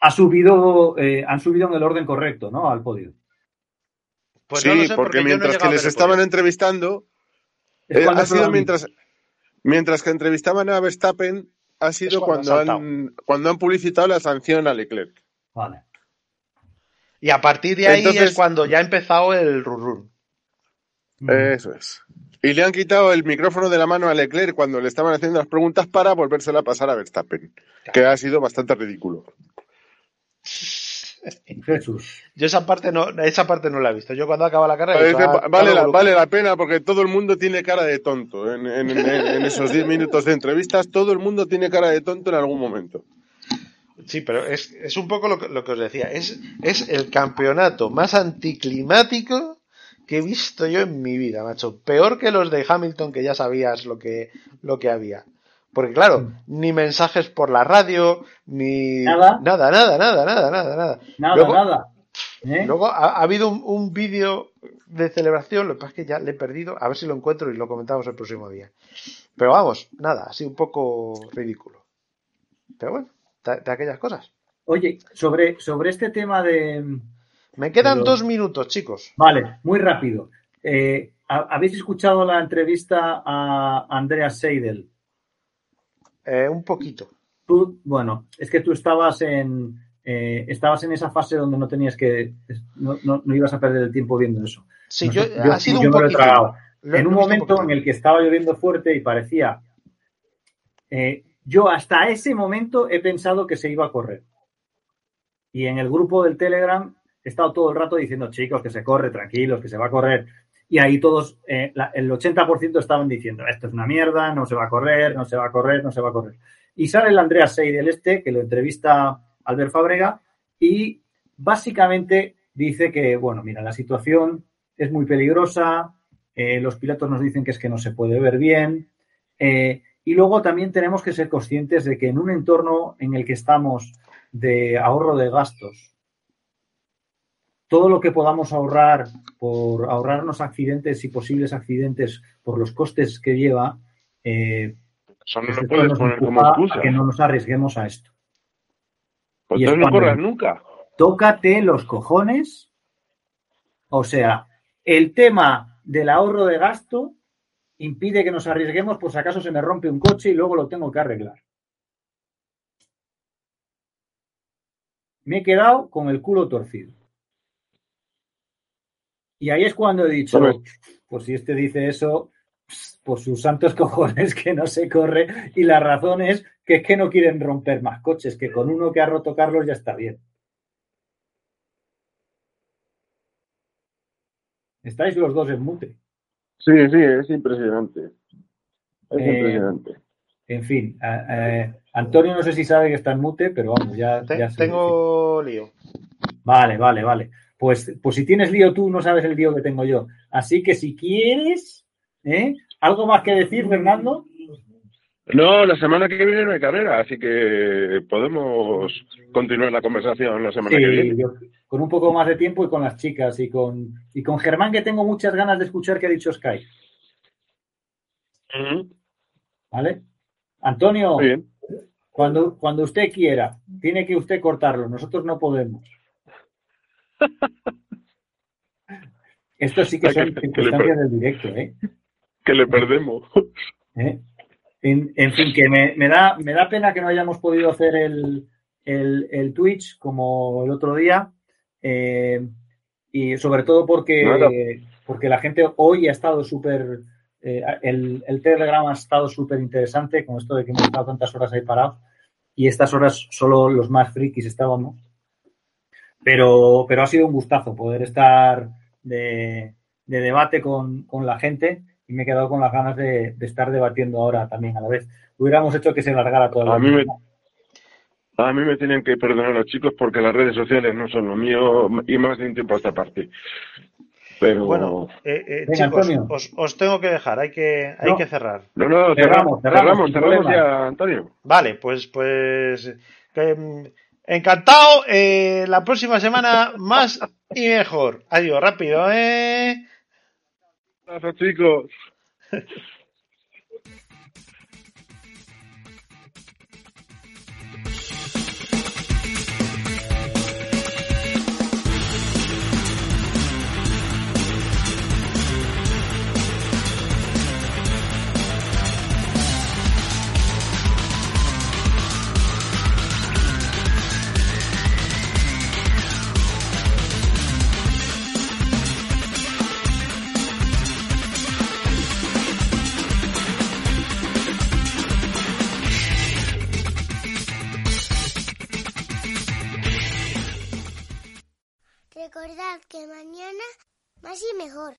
ha subido, eh, han subido en el orden correcto, ¿no? Al podio. Pues sí, no lo sé porque mientras que les estaban entrevistando, eh, ha sido mientras, mientras que entrevistaban a Verstappen, ha sido cuando cuando, ha han, cuando han publicitado la sanción a Leclerc. Vale. Y a partir de ahí Entonces- es cuando ya ha empezado el Mm. Eso es. Y le han quitado el micrófono de la mano a Leclerc cuando le estaban haciendo las preguntas para volvérsela a pasar a Verstappen, que ha sido bastante ridículo. Jesús. Yo esa parte no, esa parte no la he visto. Yo cuando acaba la carrera he Parece- dicho, ah, vale, la, luego, vale la pena porque todo el mundo tiene cara de tonto. En, en- en- en esos 10 minutos de entrevistas, todo el mundo tiene cara de tonto en algún momento. Sí, pero es, es un poco lo que, lo que os decía. Es, es el campeonato más anticlimático que he visto yo en mi vida, macho. Peor que los de Hamilton, que ya sabías lo que, lo que había. Porque claro, ni mensajes por la radio, ni Nada. nada, nada, nada, nada, nada, nada. Nada, Luego- nada. ¿Eh? Luego ha, ha habido un, un vídeo de celebración, lo que pasa es que ya le he perdido, a ver si lo encuentro y lo comentamos el próximo día. Pero vamos, nada, así un poco ridículo. Pero bueno, de, de aquellas cosas. Oye, sobre, sobre este tema de. Me quedan Pero- dos minutos, chicos. Vale, muy rápido. Eh, ¿ha- ¿Habéis escuchado la entrevista a Andrea Seidel? Eh, un poquito. Tú, bueno, es que tú estabas en, eh, estabas en esa fase donde no tenías que, no, no- no ibas a perder el tiempo viendo eso. Sí, No yo, sé, ha sido yo un poquito. Lo- en un momento en el que estaba lloviendo fuerte y parecía. eh, yo hasta ese momento he pensado que se iba a correr. Y en el grupo del Telegram he estado todo el rato diciendo, chicos, que se corre, tranquilos, que se va a correr. Y ahí todos, eh, la- el 80% estaban diciendo, esto es una mierda, no se va a correr, no se va a correr, no se va a correr. Y sale el Andreas Sey del Este, que lo entrevista Albert Fabrega, y básicamente dice que, bueno, mira, la situación es muy peligrosa, eh, los pilotos nos dicen que es que no se puede ver bien, eh, y luego también tenemos que ser conscientes de que en un entorno en el que estamos de ahorro de gastos, todo lo que podamos ahorrar por ahorrarnos accidentes y posibles accidentes por los costes que lleva, eh, Eso no lo puedes poner como excusa. a que no nos arriesguemos a esto. Pues y no corras nunca. tócate los cojones. O sea, el tema del ahorro de gasto impide que nos arriesguemos por si acaso se me rompe un coche y luego lo tengo que arreglar. Me he quedado con el culo torcido. Y ahí es cuando he dicho, pues si este dice eso, por sus santos cojones que no se corre y la razón es que es que no quieren romper más coches, que con uno que ha roto Carlos ya está bien. Estáis los dos en mute. Sí, sí, es impresionante. Es Eh, impresionante. En fin, eh, Antonio no sé si sabe que está en mute, pero vamos, ya, Te- ya tengo lío. Vale, vale, vale. Pues, pues si tienes lío tú, no sabes el lío que tengo yo. Así que si quieres, ¿eh? ¿Algo más que decir, Fernando? No, la semana que viene no hay carrera, así que podemos continuar la conversación la semana que viene. yo- con un poco más de tiempo y con las chicas y con, y con Germán, que tengo muchas ganas de escuchar que ha dicho Sky. ¿Vale? Antonio, Muy bien. cuando, cuando usted quiera, tiene que usted cortarlo. Nosotros no podemos. Esto sí que Ay, son que- circunstancias del directo, ¿eh? Que le perdemos. ¿Eh? En, en fin, que me, me da, me da pena que no hayamos podido hacer el, el, el Twitch como el otro día. eh, y sobre todo porque, porque la gente hoy ha estado súper. eh, el, el Telegram ha estado súper interesante con esto de que hemos estado tantas horas ahí parados. Y estas horas solo los más frikis estábamos. Pero, pero ha sido un gustazo poder estar de, de debate con, con la gente y me he quedado con las ganas de, de estar debatiendo ahora también a la vez. Hubiéramos hecho que se largara todo. A mí me, a mí me tienen que perdonar los chicos porque las redes sociales no son lo mío y más de un tiempo a esta parte. Pero Bueno, eh, eh, Venga, chicos, os, os tengo que dejar, hay que, hay que cerrar. no, no, Cerramos, cerramos, cerramos, cerramos, ya, Antonio. Vale, pues, pues que, encantado. eh, la próxima semana más y mejor. Adiós, rápido, ¿eh? Gracias, chicos. mañana más y mejor.